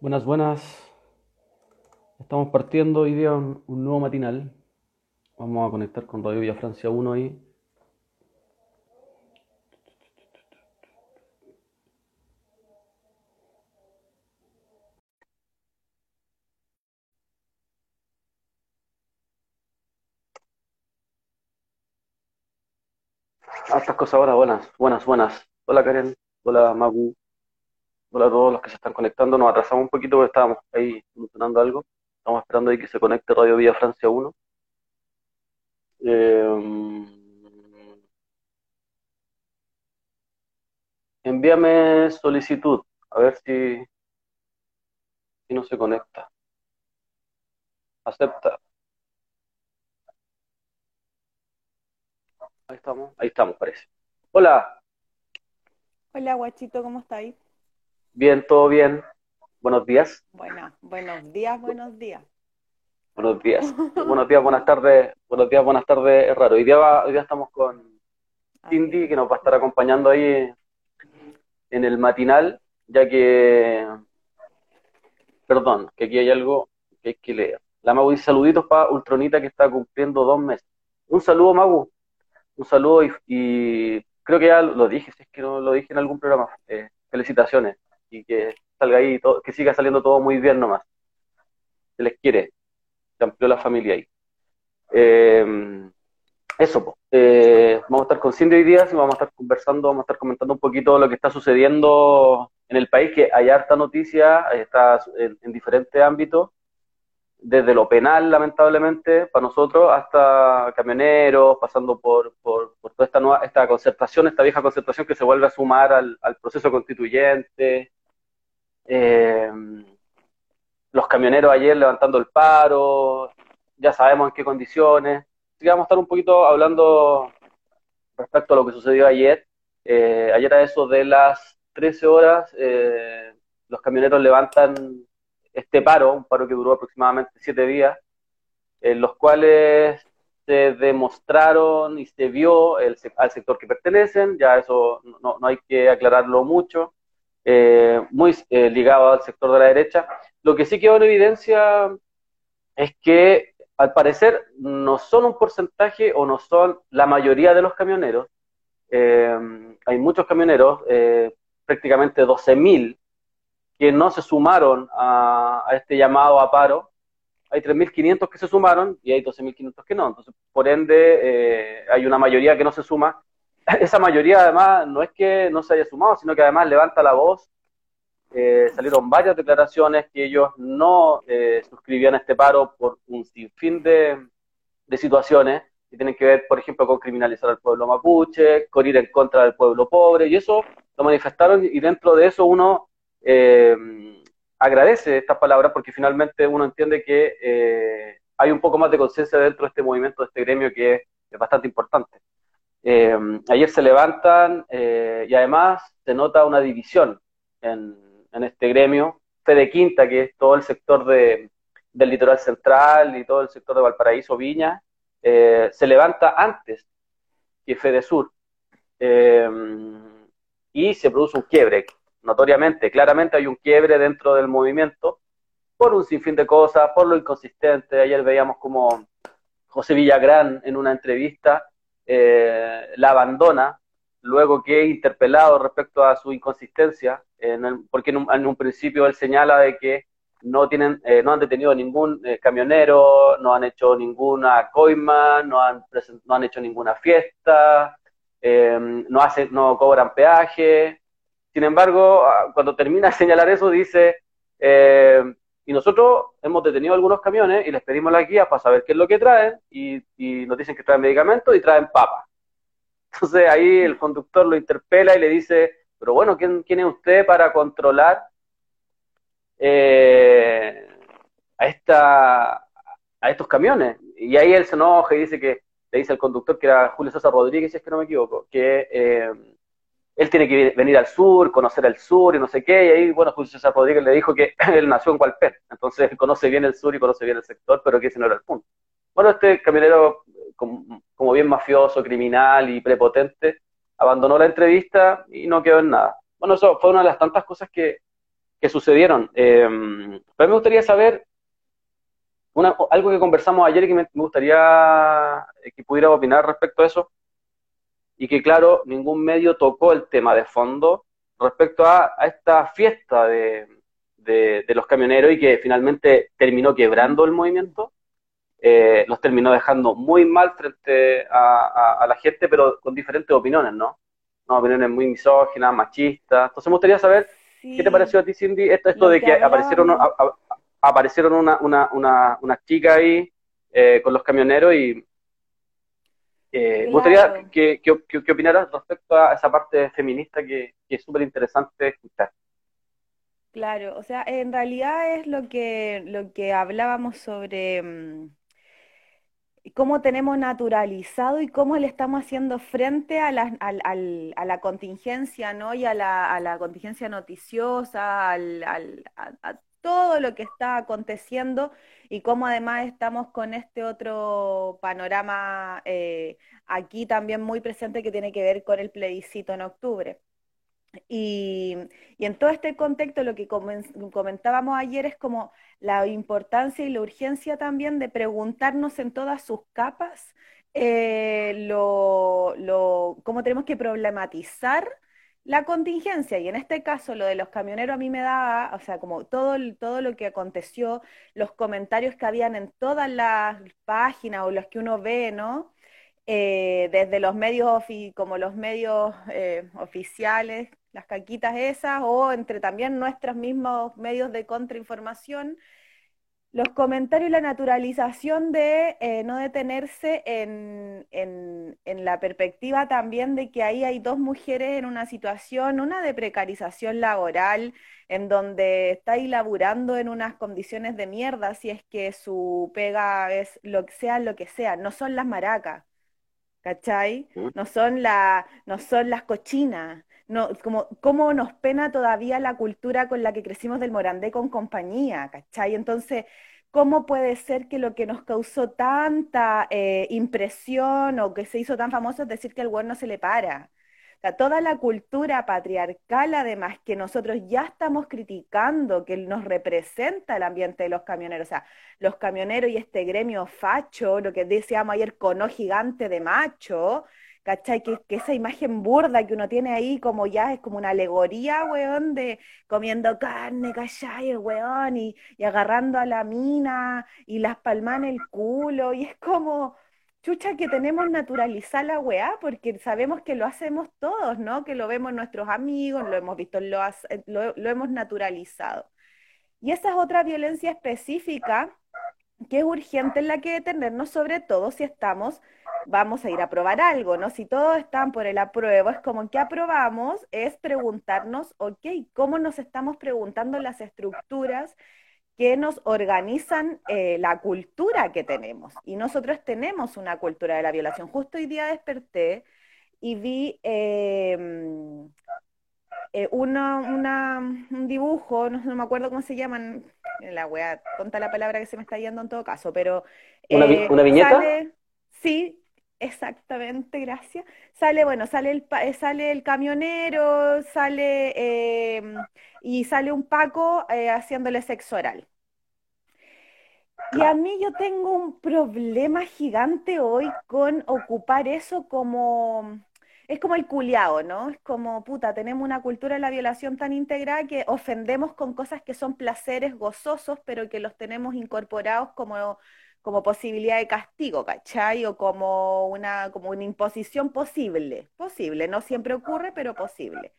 Buenas, buenas. Estamos partiendo hoy día un, nuevo matinal. Vamos a conectar con Radio Villa Francia 1 ahí. Hartas cosas ahora, buenas, buenas, buenas. Hola Karen, hola Magu, hola a todos los que se están conectando. Nos atrasamos un poquito porque estábamos ahí solucionando algo. Estamos esperando ahí que se conecte Radio Villa Francia 1. Eh, envíame solicitud, a ver si, si no se conecta. Acepta. Ahí estamos, ahí estamos, parece. Hola, Hola, guachito, ¿cómo estáis? Bien, todo bien. Buenos días, Bueno, buenos días, buenos días. buenos días. Buenos días, buenas tardes, buenos días, buenas tardes, es raro. Hoy día, va- hoy día estamos con Cindy, que nos va a estar acompañando ahí en el matinal, ya que, perdón, que aquí hay algo que hay que leer. La Magu dice saluditos para Ultronita que está cumpliendo dos meses. Un saludo, Magu, un saludo y, y creo que ya lo dije, si es que no lo dije en algún programa. Eh, felicitaciones y que salga ahí, todo- que siga saliendo todo muy bien nomás. Se les quiere, se amplió la familia ahí. Eh, eso, po. Eh, vamos a estar con Cindy hoy día y vamos a estar conversando, vamos a estar comentando un poquito lo que está sucediendo en el país, que hay harta noticia, está en, en diferentes ámbitos, desde lo penal, lamentablemente, para nosotros, hasta camioneros, pasando por, por, por toda esta nueva, esta concertación, esta vieja concertación que se vuelve a sumar al, al proceso constituyente. Eh, los camioneros ayer levantando el paro, ya sabemos en qué condiciones. Así que vamos a estar un poquito hablando respecto a lo que sucedió ayer. Eh, ayer a eso de las 13 horas, eh, los camioneros levantan este paro, un paro que duró aproximadamente siete días, en los cuales se demostraron y se vio el, al sector que pertenecen, ya eso no hay que aclararlo mucho, eh, muy eh, ligado al sector de la derecha. Lo que sí quedó en evidencia es que al parecer no son un porcentaje o no son la mayoría de los camioneros. Eh, hay muchos camioneros, eh, prácticamente 12.000, que no se sumaron a, este llamado a paro. Hay 3.500 que se sumaron y hay 12.500 que no. Entonces, por ende, eh, hay una mayoría que no se suma. Esa mayoría, además, no es que no se haya sumado, sino que además levanta la voz eh, salieron varias declaraciones que ellos no eh, suscribían este paro por un sinfín de, de situaciones que tienen que ver, por ejemplo, con criminalizar al pueblo mapuche, con ir en contra del pueblo pobre, y eso lo manifestaron y dentro de eso uno eh, agradece estas palabras porque finalmente uno entiende que eh, hay un poco más de conciencia dentro de este movimiento, de este gremio que es bastante importante. Eh, ayer se levantan eh, y además se nota una división en, este gremio. Fede Quinta, que es todo el sector de, del litoral central y todo el sector de Valparaíso, Viña, eh, se levanta antes que Fede Sur. Eh, y se produce un quiebre, notoriamente, claramente hay un quiebre dentro del movimiento por un sinfín de cosas, por lo inconsistente. Ayer veíamos como José Villagrán en una entrevista eh, la abandona luego que es interpelado respecto a su inconsistencia, porque en un, principio él señala de que no tienen, eh, no han detenido ningún eh, camionero, no han hecho ninguna coima, no han, no han hecho ninguna fiesta, eh, no hacen, no cobran peaje. Sin embargo, ah, cuando termina de señalar eso, dice, eh, y nosotros hemos detenido algunos camiones y les pedimos las guías para saber qué es lo que traen, y, nos dicen que traen medicamentos y traen papas. Entonces ahí el conductor lo interpela y le dice, pero bueno, ¿quién, quién es usted para controlar eh, a, esta, a estos camiones? Y ahí él se enoja y dice que, le dice al conductor, que era Julio César Rodríguez, si es que no me equivoco, que eh, él tiene que venir al sur, conocer el sur y no sé qué, y ahí, bueno, Julio César Rodríguez le dijo que él nació en Gualpén, entonces conoce bien el sur y conoce bien el sector, pero que ese no era el punto. Bueno, este camionero, como, bien mafioso, criminal y prepotente, abandonó la entrevista y no quedó en nada. Bueno, eso fue una de las tantas cosas que, que sucedieron. Eh, pero me gustaría saber algo que conversamos ayer y que me, gustaría que pudiera opinar respecto a eso, y que claro, ningún medio tocó el tema de fondo respecto a, esta fiesta de, de, los camioneros y que finalmente terminó quebrando el movimiento. Eh, los terminó dejando muy mal frente a, la gente, pero con diferentes opiniones, ¿no? no opiniones muy misóginas, machistas. Entonces me gustaría saber qué te pareció a ti, Cindy, esto, esto de que, aparecieron, aparecieron una, una, una, una chica ahí eh, con los camioneros y eh, me gustaría que, que, que, opinaras respecto a esa parte feminista que, es súper interesante escuchar. Claro, o sea, en realidad es lo que, lo que hablábamos sobre mm, cómo tenemos naturalizado y cómo le estamos haciendo frente a la, a la contingencia, ¿no? Y a la, a la contingencia noticiosa, al, a, todo lo que está aconteciendo y cómo además estamos con este otro panorama eh, aquí también muy presente que tiene que ver con el plebiscito en octubre. Y, en todo este contexto, lo que comentábamos ayer es como la importancia y la urgencia también de preguntarnos en todas sus capas eh, lo, cómo tenemos que problematizar la contingencia. Y en este caso, lo de los camioneros a mí me da, o sea, como todo, todo lo que aconteció, los comentarios que habían en todas las páginas o los que uno ve, ¿no? Eh, desde los medios como los medios eh, oficiales las caquitas esas o entre también nuestros mismos medios de contrainformación, los comentarios y la naturalización de eh, no detenerse en, en, la perspectiva también de que ahí hay dos mujeres en una situación, una de precarización laboral, en donde está ahí laburando en unas condiciones de mierda, si es que su pega es lo que sea, lo que sea, no son las maracas. ¿Cachai? No son, la, no son las cochinas, no, como, cómo nos pena todavía la cultura con la que crecimos del Morandé con compañía, ¿cachai? Entonces, ¿cómo puede ser que lo que nos causó tanta eh, impresión o que se hizo tan famoso es decir que el güey no se le para? Sea, toda la cultura patriarcal, además, que nosotros ya estamos criticando, que nos representa el ambiente de los camioneros, o sea, los camioneros y este gremio facho, lo que decíamos ayer, cono gigante de macho, ¿cachai? Que, esa imagen burda que uno tiene ahí como ya es como una alegoría, weón, de comiendo carne, ¿cachai? Weón, y, agarrando a la mina, y las palmas en el culo, y es como, chucha, que tenemos naturalizar la weá, porque sabemos que lo hacemos todos, ¿no? Que lo vemos nuestros amigos, lo hemos visto, lo, lo, hemos naturalizado. Y esa es otra violencia específica que es urgente en la que detenernos, sobre todo si estamos vamos a ir a probar algo, ¿no? Si todos están por el apruebo, es como que aprobamos, es preguntarnos, ok, ¿cómo nos estamos preguntando las estructuras que nos organizan eh, la cultura que tenemos? Y nosotros tenemos una cultura de la violación. Justo hoy día desperté y vi em, eh, un dibujo, no, me acuerdo cómo se llaman, la wea, conta la palabra que se me está yendo en todo caso, pero... ¿Una, eh, viñeta? sí, Exactamente, gracias. Sale, bueno, sale el, eh, sale el camionero, sale em, y sale un Paco eh, haciéndole sexo oral. Y a mí yo tengo un problema gigante hoy con ocupar eso como, es como el culiao, ¿no? Es como, puta, tenemos una cultura de la violación tan integrada que ofendemos con cosas que son placeres gozosos, pero que los tenemos incorporados como como posibilidad de castigo, ¿cachai? O como una, como una imposición posible, posible, no siempre ocurre, pero posible.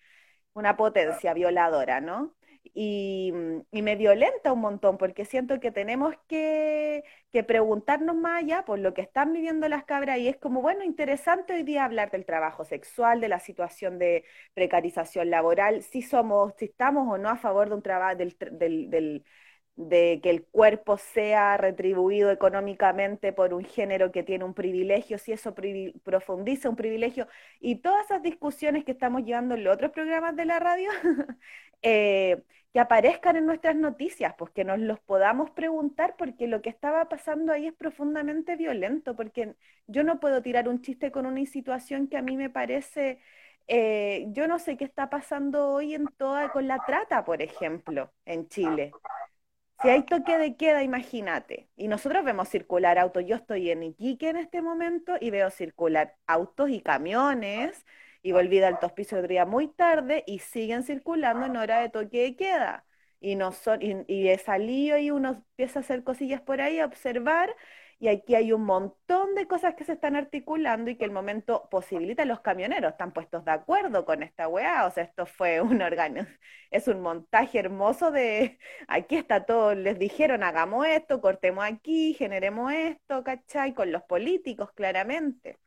Una potencia violadora, ¿no? Y, me violenta un montón porque siento que tenemos que, que, preguntarnos más allá por lo que están viviendo las cabras y es como, bueno, interesante hoy día hablar del trabajo sexual, de la situación de precarización laboral, si somos, si estamos o no a favor de un trabajo del, del de que el cuerpo sea retribuido económicamente por un género que tiene un privilegio, si eso profundiza un privilegio, y todas esas discusiones que estamos llevando en los otros programas de la radio, eh, que aparezcan en nuestras noticias, pues que nos los podamos preguntar, porque lo que estaba pasando ahí es profundamente violento, porque yo no puedo tirar un chiste con una situación que a mí me parece eh, yo no sé qué está pasando hoy en toda con la trata, por ejemplo, en Chile. Si hay toque de queda, imagínate. Y nosotros vemos circular autos. Yo estoy en Iquique en este momento y veo circular autos y camiones. Y volví del hospicio el día muy tarde y siguen circulando en hora de toque de queda y, no son, y, y he salido y uno empieza a hacer cosillas por ahí, a observar, y aquí hay un montón de cosas que se están articulando y que el momento posibilita. Los camioneros están puestos de acuerdo con esta weá, o sea, esto fue un órgano, es un montaje hermoso de, aquí está todo, les dijeron, hagamos esto, cortemos aquí, generemos esto, ¿cachai? Con los políticos, claramente.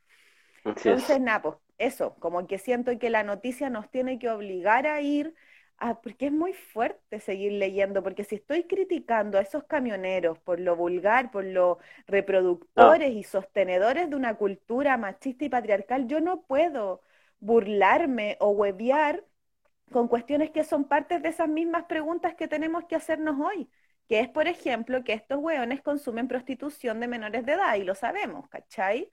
Entonces, nada, pues eso, como que siento que la noticia nos tiene que obligar a ir Ah, porque es muy fuerte seguir leyendo, porque si estoy criticando a esos camioneros por lo vulgar, por los reproductores y sostenedores de una cultura machista y patriarcal, yo no puedo burlarme o hueviar con cuestiones que son partes de esas mismas preguntas que tenemos que hacernos hoy, que es, por ejemplo, que estos hueones consumen prostitución de menores de edad, y lo sabemos, ¿cachai?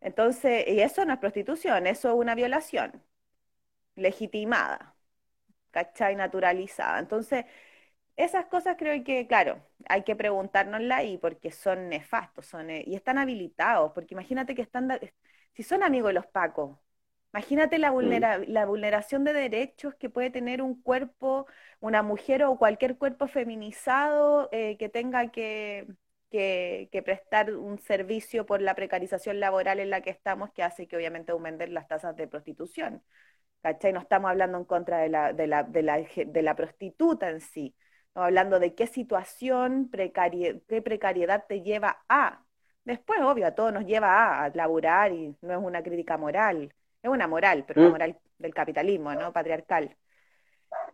Entonces, y eso no es prostitución, eso es una violación legitimada. ¿Cachai? Naturalizada. Entonces, esas cosas creo que, claro, hay que preguntárnosla ahí porque son nefastos, son, eh, y están habilitados, porque imagínate que están, si son amigos de los pacos, imagínate la, mm. la vulneración de derechos que puede tener un cuerpo, una mujer o cualquier cuerpo feminizado eh, que tenga que, que, que, prestar un servicio por la precarización laboral en la que estamos, que hace que obviamente aumenten las tasas de prostitución. ¿Cachai? No estamos hablando en contra de la, de la, de la, de la prostituta en sí, estamos hablando de qué situación, qué precariedad te lleva a. Después, obvio, a todo nos lleva a, laburar y no es una crítica moral, es una moral, pero una mm. moral del capitalismo, ¿no? Patriarcal.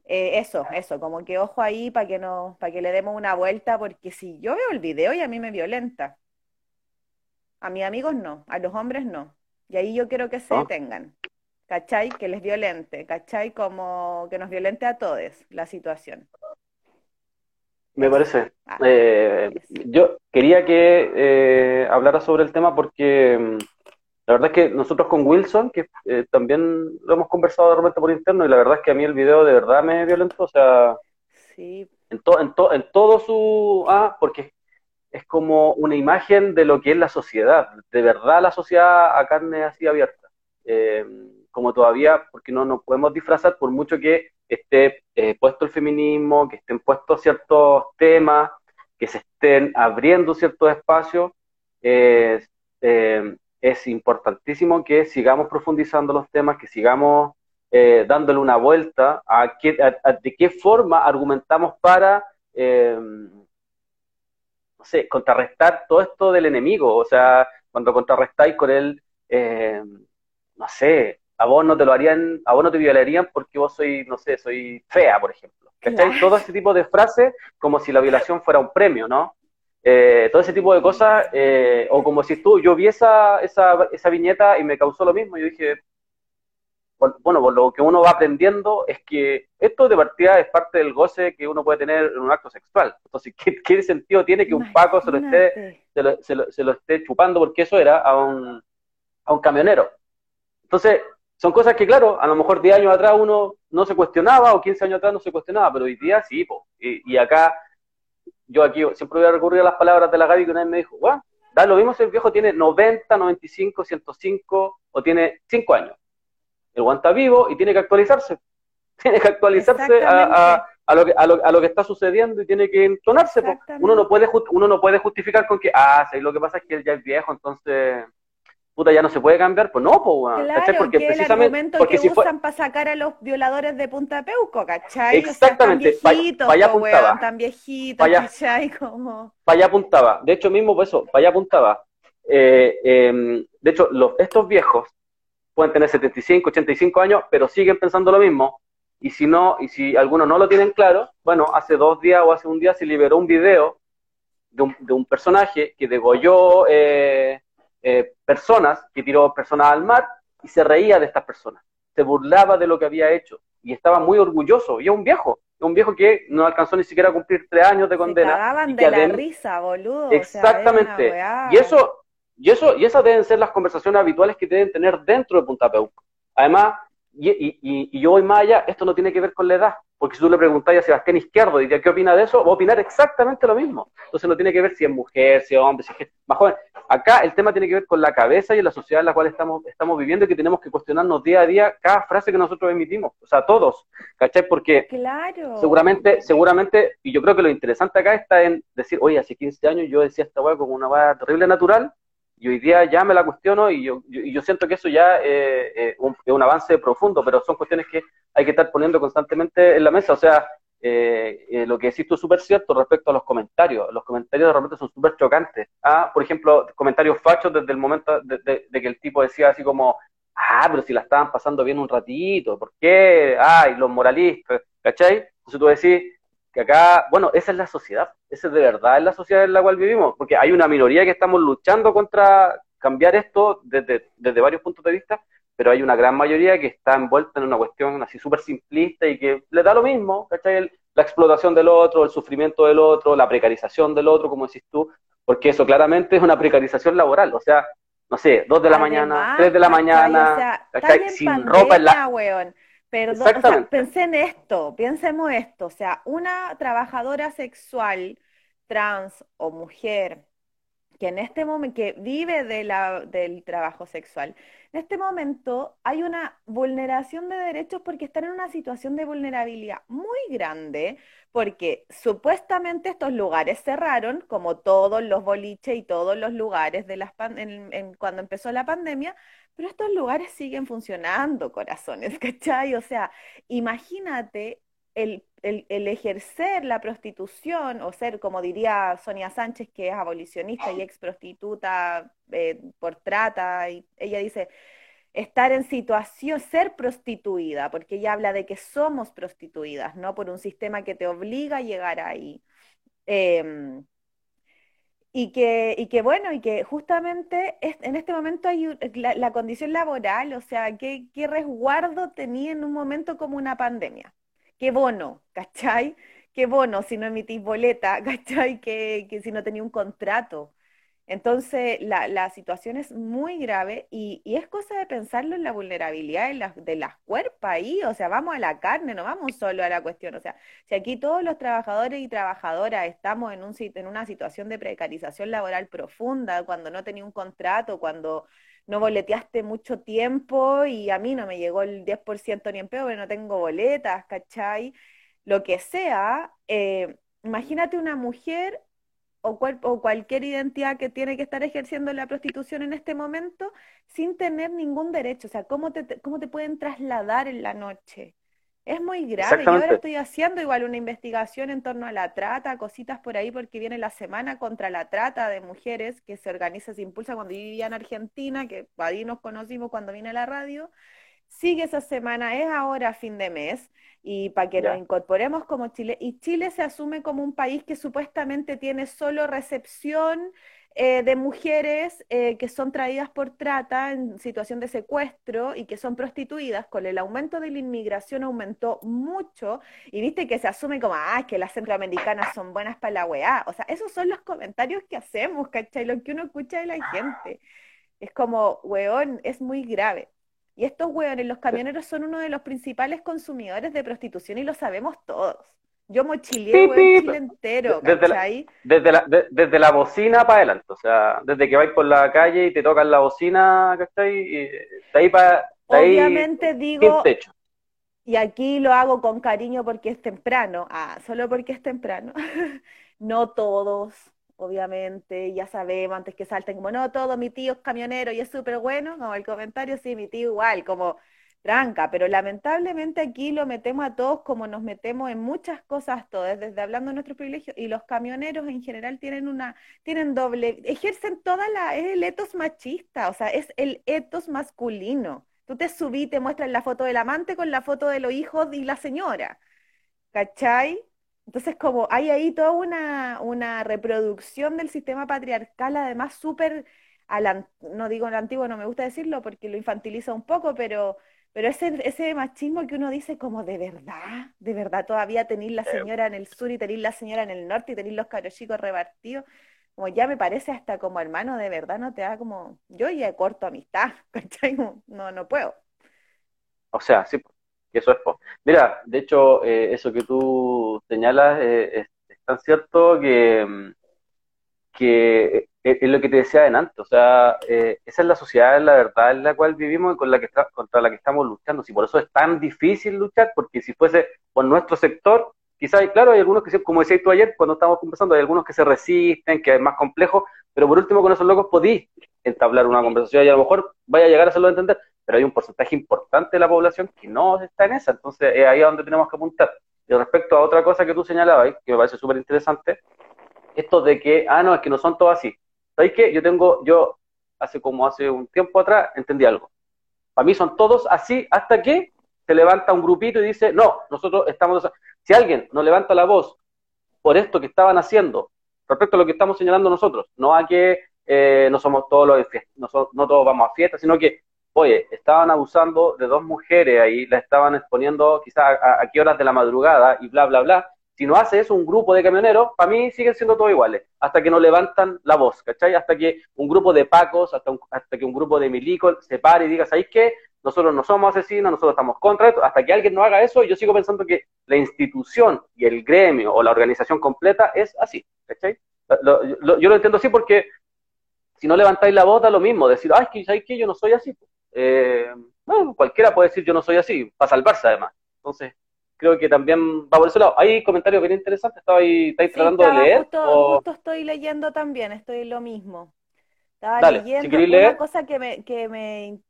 Eh, eso, eso, como que ojo ahí para que no, para que le demos una vuelta, porque si yo veo el video y a mí me violenta, a mis amigos no, a los hombres no, y ahí yo quiero que se detengan. ¿Cachai? Que les violente, ¿cachai? Como que nos violente a todos la situación. Me parece. Ah, eh, yo quería que eh, hablara sobre el tema porque mm, la verdad es que nosotros con Wilson, que eh, también lo hemos conversado de repente por interno, y la verdad es que a mí el video de verdad me violentó, o sea, sí. en, en, en todo su... Ah, porque es como una imagen de lo que es la sociedad, de verdad la sociedad a carne así abierta. Eh, como todavía, porque no nos podemos disfrazar por mucho que esté eh, puesto el feminismo, que estén puestos ciertos temas, que se estén abriendo ciertos espacios, eh, es importantísimo que sigamos profundizando los temas, que sigamos eh, dándole una vuelta a, qué, de qué forma argumentamos para, no sé, contrarrestar todo esto del enemigo. O sea, cuando contrarrestáis con él, no sé, a vos no te lo harían, a vos no te violarían porque vos soy, no sé, soy fea, por ejemplo. ¿Cachai? Todo ese tipo de frases como si la violación fuera un premio, ¿no? Eh, todo ese tipo de cosas, eh, o como si tú, yo vi esa, esa, esa viñeta y me causó lo mismo, yo dije, bueno, por lo que uno va aprendiendo es que esto de partida es parte del goce que uno puede tener en un acto sexual. Entonces, ¿qué, qué sentido tiene que un Paco se lo, esté, se lo, se, lo, se lo esté chupando, porque eso era, a un, a un camionero? Entonces, son cosas que, claro, a lo mejor 10 años atrás uno no se cuestionaba o 15 años atrás no se cuestionaba, pero hoy día sí, po. Y, acá, yo aquí siempre voy a recurrir a las palabras de la Gaby que una vez me dijo, bueno, da lo mismo si el viejo tiene 90, 95, 105 o tiene 5 años. El guan está vivo y tiene que actualizarse. Tiene que actualizarse a, lo que, a, lo, que está sucediendo y tiene que entonarse. Uno no puede uno no puede justificar con que, ah, sí, lo que pasa es que él ya es viejo, entonces puta, ya no se puede cambiar, pues no, pues, claro, porque que precisamente, el porque que usan para sacar a los violadores de Punta Peuco, ¿cachai? Exactamente, o sea, tan viejitos, para allá apuntaba. tan viejitos, ¿cachai? Como... Para allá apuntaba, de hecho mismo, pues eso, para allá apuntaba. Eh, eh, de hecho, los, estos viejos pueden tener 75, 85 años, pero siguen pensando lo mismo. Y si no, y si algunos no lo tienen claro, bueno, hace dos días o hace un día se liberó un video de un, de un personaje que degolló eh, eh, personas, que tiró personas al mar y se reía de estas personas, se burlaba de lo que había hecho y estaba muy orgulloso. Y es un viejo, un viejo que no alcanzó ni siquiera a cumplir tres años de condena. Se y de la risa, boludo. Exactamente. y eso, y eso, y esas deben ser las conversaciones habituales que deben tener dentro de Punta Peuco. Además, y, yo voy más allá, esto no tiene que ver con la edad, porque si tú le preguntas a Sebastián Izquierdo y qué opina de eso, va a opinar exactamente lo mismo. Entonces no tiene que ver si es mujer, si es hombre, si es más joven. Acá el tema tiene que ver con la cabeza y la sociedad en la cual estamos, estamos viviendo y que tenemos que cuestionarnos día a día cada frase que nosotros emitimos, o sea, todos, ¿cachai? Porque claro. seguramente, seguramente, y yo creo que lo interesante acá está en decir, oye, hace 15 años yo decía esta weá como una weá terrible natural, y hoy día ya me la cuestiono y yo, yo, siento que eso ya eh, eh, es un avance profundo, pero son cuestiones que hay que estar poniendo constantemente en la mesa. O sea, eh, lo que decís tú es súper cierto respecto a los comentarios. Los comentarios de repente son súper chocantes. Ah, por ejemplo, comentarios fachos desde el momento de, que el tipo decía así como, ah, pero si la estaban pasando bien un ratito, ¿por qué? Ay, los moralistas, ¿cachai? Entonces tú decís, que acá, bueno, esa es la sociedad, esa es de verdad es la sociedad en la cual vivimos, porque hay una minoría que estamos luchando contra cambiar esto desde, desde varios puntos de vista, pero hay una gran mayoría que está envuelta en una cuestión así súper simplista y que le da lo mismo, ¿cachai? la explotación del otro, el sufrimiento del otro, la precarización del otro, como decís tú, porque eso claramente es una precarización laboral, o sea, no sé, dos de la mañana, tres de la mañana, sin ropa en la... Perdón, o sea, pensé en esto, pensemos esto, o sea, una trabajadora sexual trans o mujer que en este momento, que vive de la, del trabajo sexual, en este momento hay una vulneración de derechos porque están en una situación de vulnerabilidad muy grande, porque supuestamente estos lugares cerraron, como todos los boliches y todos los lugares de las cuando empezó la pandemia, pero estos lugares siguen funcionando, corazones, ¿cachai? O sea, imagínate el, ejercer la prostitución, o ser, como diría Sonia Sánchez, que es abolicionista y ex prostituta eh, por trata, y ella dice, estar en situación, ser prostituida, porque ella habla de que somos prostituidas, ¿no? Por un sistema que te obliga a llegar ahí. Em, y que, y que bueno, y que justamente en este momento hay la, condición laboral, o sea, ¿qué, ¿qué, resguardo tenía en un momento como una pandemia? ¿Qué bono? ¿Cachai? ¿Qué bono si no emitís boleta? ¿Cachai? ¿Qué, que si no tenía un contrato? Entonces, la, la, situación es muy grave y, y, es cosa de pensarlo en la vulnerabilidad de las, de las cuerpos ahí, o sea, vamos a la carne, no vamos solo a la cuestión, o sea, si aquí todos los trabajadores y trabajadoras estamos en, un, en una situación de precarización laboral profunda, cuando no tenía un contrato, cuando no boleteaste mucho tiempo y a mí no me llegó el 10% ni en peor, porque no tengo boletas, ¿cachai? Lo que sea, eh, imagínate una mujer o, cualquier identidad que tiene que estar ejerciendo la prostitución en este momento sin tener ningún derecho. O sea, ¿cómo te, cómo te pueden trasladar en la noche? Es muy grave. Yo ahora estoy haciendo igual una investigación en torno a la trata, cositas por ahí, porque viene la semana contra la trata de mujeres que se organiza, se impulsa cuando yo vivía en Argentina, que ahí nos conocimos cuando vine a la radio. Sigue esa semana, es ahora fin de mes y para que nos incorporemos como Chile. Y Chile se asume como un país que supuestamente tiene solo recepción eh, de mujeres eh, que son traídas por trata en situación de secuestro y que son prostituidas. Con el aumento de la inmigración aumentó mucho y viste que se asume como, ah, que las centroamericanas son buenas para la weá. O sea, esos son los comentarios que hacemos, ¿cachai? Lo que uno escucha de la gente. Es como, weón, es muy grave. Y estos hueones, los camioneros, son uno de los principales consumidores de prostitución y lo sabemos todos. Yo mochileé hueón Chile entero, desde la, desde, la, desde la bocina para adelante, o sea, desde que vais por la calle y te tocan la bocina, ¿cachai? Y de ahí para... Obviamente digo, y aquí lo hago con cariño porque es temprano, ah, solo porque es temprano. no todos, obviamente, ya sabemos, antes que salten como, no, todo mi tío es camionero y es súper bueno, como el comentario, sí, mi tío igual, como tranca, pero lamentablemente aquí lo metemos a todos como nos metemos en muchas cosas todas, desde hablando de nuestros privilegios, y los camioneros en general tienen una, tienen doble, ejercen toda la, es el etos machista, o sea, es el etos masculino. Tú te subí, te muestran la foto del amante con la foto de los hijos y la señora. ¿Cachai? Entonces, como hay ahí toda una, una reproducción del sistema patriarcal, además súper, no digo el antiguo, no me gusta decirlo porque lo infantiliza un poco, pero, pero ese, ese machismo que uno dice como de verdad, de verdad todavía tenéis la señora en el sur y tenéis la señora en el norte y tenéis los cabros chicos repartidos, como ya me parece hasta como hermano, de verdad no te da como, yo ya corto amistad, ¿cachai? No, no puedo. O sea, sí, que eso es. Mira, de hecho, eh, eso que tú señalas eh, es, es, tan cierto que, que es, lo que te decía antes. O sea, eh, esa es la sociedad, la verdad, en la cual vivimos y con la que está, contra la que estamos luchando. Si por eso es tan difícil luchar, porque si fuese por nuestro sector, quizás, claro, hay algunos que, como decías tú ayer, cuando estábamos conversando, hay algunos que se resisten, que es más complejo, pero por último, con esos locos podís entablar una conversación y a lo mejor vaya a llegar a hacerlo entender, pero hay un porcentaje importante de la población que no está en esa, entonces es ahí a donde tenemos que apuntar. Y respecto a otra cosa que tú señalabas, que me parece súper interesante, esto de que, ah, no, es que no son todos así. ¿Sabes qué? Yo tengo, yo hace como hace un tiempo atrás entendí algo. Para mí son todos así hasta que se levanta un grupito y dice, no, nosotros estamos... Si alguien nos levanta la voz por esto que estaban haciendo, respecto a lo que estamos señalando nosotros, no a que eh, no somos todos los no, no todos vamos a fiestas, sino que, oye, estaban abusando de dos mujeres ahí, la estaban exponiendo quizás a, a, qué horas de la madrugada y bla, bla, bla. Si no hace eso un grupo de camioneros, para mí siguen siendo todos iguales, hasta que no levantan la voz, ¿cachai? Hasta que un grupo de pacos, hasta, que un grupo de milicos se pare y diga, ¿sabéis qué? Nosotros no somos asesinos, nosotros estamos contra esto. Hasta que alguien no haga eso, yo sigo pensando que la institución y el gremio o la organización completa es así, ¿cachai? Yo lo entiendo así porque si no levantáis la voz, da lo mismo, decir, ay, que ¿sabes qué? Yo no soy así. Eh, bueno, cualquiera puede decir yo no soy así, para salvarse además. Entonces, creo que también va por ese lado. Hay comentarios bien interesantes, estaba ahí, estáis sí, tratando de leer. Justo, o... justo, estoy leyendo también, estoy lo mismo. Estaba Dale, leyendo si una leer. cosa que me, que me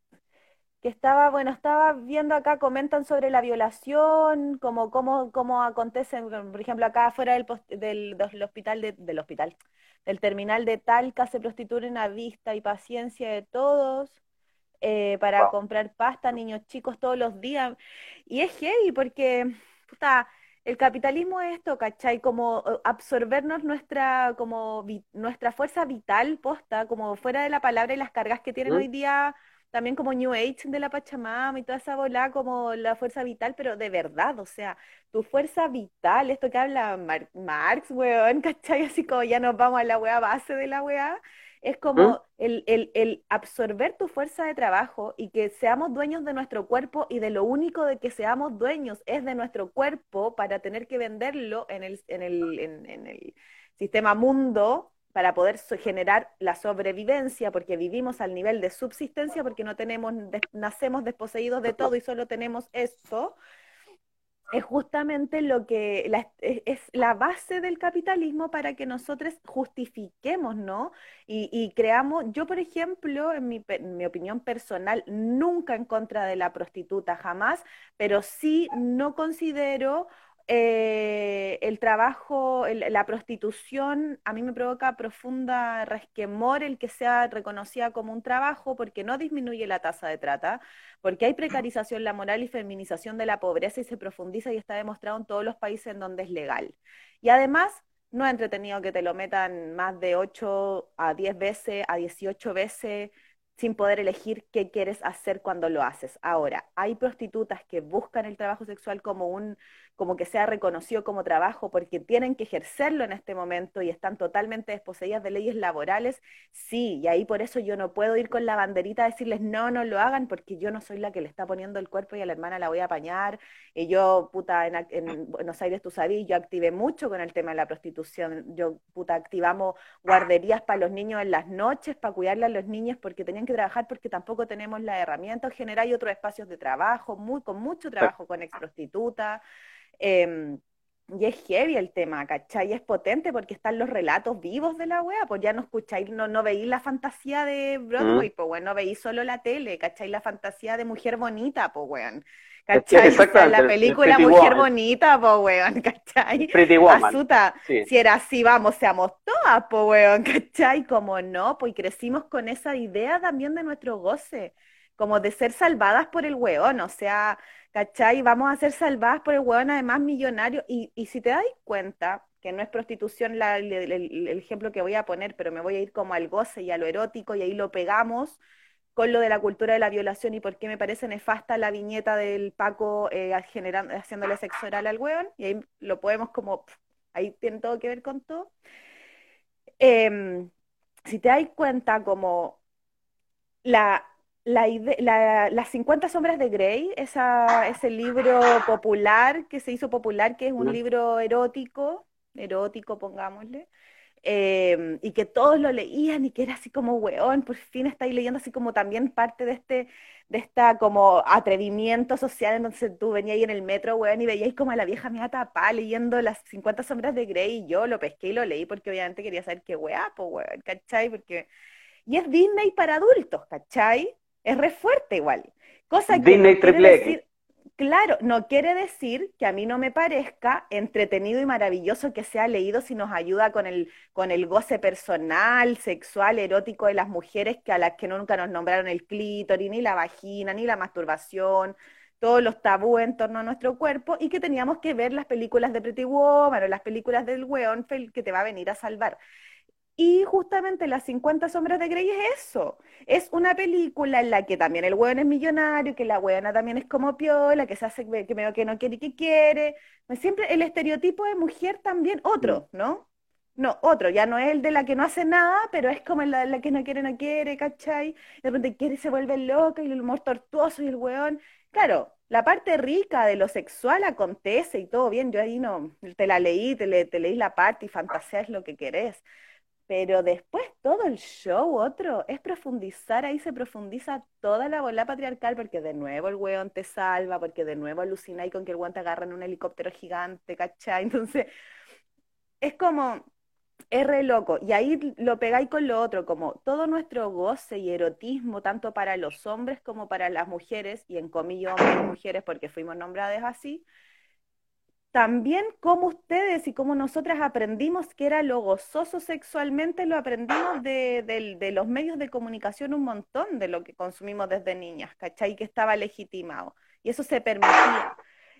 que estaba, bueno, estaba viendo acá, comentan sobre la violación, como cómo, cómo acontece, por ejemplo, acá afuera del, post, del, del, hospital, de, del hospital, del terminal de Talca se prostituyen a vista y paciencia de todos eh, para wow. comprar pasta, niños chicos todos los días. Y es heavy porque, puta, el capitalismo es esto, ¿cachai? Como absorbernos nuestra, como vi, nuestra fuerza vital posta, como fuera de la palabra y las cargas que tienen ¿Mm? hoy día también como New Age de la Pachamama y toda esa bola como la fuerza vital, pero de verdad, o sea, tu fuerza vital, esto que habla Mar Marx, weón, ¿cachai? Así como ya nos vamos a la weá base de la weá, es como ¿Mm? el, el, el, absorber tu fuerza de trabajo y que seamos dueños de nuestro cuerpo y de lo único de que seamos dueños es de nuestro cuerpo para tener que venderlo en el, en el, en, en el sistema mundo para poder generar la sobrevivencia, porque vivimos al nivel de subsistencia, porque no tenemos, nacemos desposeídos de todo y solo tenemos esto, es justamente lo que la, es la base del capitalismo para que nosotros justifiquemos, ¿no? Y, y creamos, yo por ejemplo, en mi, en mi, opinión personal, nunca en contra de la prostituta, jamás, pero sí no considero eh, el trabajo, el, la prostitución, a mí me provoca profunda resquemor el que sea reconocida como un trabajo porque no disminuye la tasa de trata, porque hay precarización laboral y feminización de la pobreza y se profundiza y está demostrado en todos los países en donde es legal. Y además, no es entretenido que te lo metan más de 8 a 10 veces, a 18 veces sin poder elegir qué quieres hacer cuando lo haces. Ahora, hay prostitutas que buscan el trabajo sexual como un como que sea reconocido como trabajo porque tienen que ejercerlo en este momento y están totalmente desposeídas de leyes laborales, sí, y ahí por eso yo no puedo ir con la banderita a decirles no, no lo hagan porque yo no soy la que le está poniendo el cuerpo y a la hermana la voy a apañar. Y yo, puta, en, en Buenos Aires, tú sabías, yo activé mucho con el tema de la prostitución. Yo, puta, activamos guarderías para los niños en las noches, para cuidarle a los niños porque tenían que trabajar porque tampoco tenemos la herramienta. Generar otros espacios de trabajo, muy, con mucho trabajo con ex prostitutas. Eh, y es heavy el tema, ¿cachai? Es potente porque están los relatos vivos de la wea, pues ya no escucháis, no, no veís la fantasía de Broadway, mm. pues bueno, no veís solo la tele, ¿cachai? La fantasía de mujer bonita, pues weón. ¿Cachai? O sea, la película Mujer woman. Bonita, pues weón, ¿cachai? Pretty Woman. Asuta, sí. si era así, vamos, seamos todas, pues weón, ¿cachai? Como no, pues crecimos con esa idea también de nuestro goce, como de ser salvadas por el weón, o sea, ¿cachai? Vamos a ser salvadas por el hueón además millonario. Y, si te das cuenta, que no es prostitución el, ejemplo que voy a poner, pero me voy a ir como al goce y a lo erótico y ahí lo pegamos con lo de la cultura de la violación y por qué me parece nefasta la viñeta del Paco eh, generando, haciéndole sexo oral al hueón, y ahí lo podemos como, ahí tiene todo que ver con todo. Eh, si te das cuenta como la la, las 50 sombras de Grey, esa, ese libro popular que se hizo popular, que es un libro erótico, erótico pongámosle, em, y que todos lo leían y que era así como, weón, por fin estáis leyendo así como también parte de este, de esta como atrevimiento social, entonces tú venías ahí en el metro, weón, y veíais como a la vieja mía tapada leyendo las 50 sombras de Grey, y yo lo pesqué y lo leí porque obviamente quería saber qué weá, pues weón, ¿cachai? Porque... Y es Disney para adultos, ¿cachai? Es re fuerte igual. Cosa que no decir, claro, no quiere decir que a mí no me parezca entretenido y maravilloso que sea leído si nos ayuda con el, con el goce personal, sexual, erótico de las mujeres que a las que nunca nos nombraron el clítoris, ni la vagina, ni la masturbación, todos los tabúes en torno a nuestro cuerpo y que teníamos que ver las películas de Pretty Woman o las películas del weón que te va a venir a salvar. Y justamente Las 50 sombras de Grey es eso. Es una película en la que también el weón es millonario, que la weona también es como piola, que se hace que medio que no quiere y que quiere. Siempre el estereotipo de mujer también, otro, mm. ¿no? No, otro, ya no es el de la que no hace nada, pero es como de la que no quiere, no quiere, ¿cachai? De repente quiere y se vuelve loca y el humor tortuoso y el weón. Claro, la parte rica de lo sexual acontece y todo bien, yo ahí no, te la leí, te, le, te leí la parte y fantaseas lo que querés pero después todo el show, otro, es profundizar, ahí se profundiza toda la bola patriarcal, porque de nuevo el weón te salva, porque de nuevo alucináis con que el weón te agarra en un helicóptero gigante, ¿cachai? Entonces, es como, es re loco. Y ahí lo pegáis con lo otro, como todo nuestro goce y erotismo, tanto para los hombres como para las mujeres, y en comillas hombres y mujeres, porque fuimos nombradas así, también como ustedes y como nosotras aprendimos que era lo gozoso sexualmente, lo aprendimos de, los medios de comunicación un montón de lo que consumimos desde niñas, ¿cachai? Que estaba legitimado. Y eso se permitía.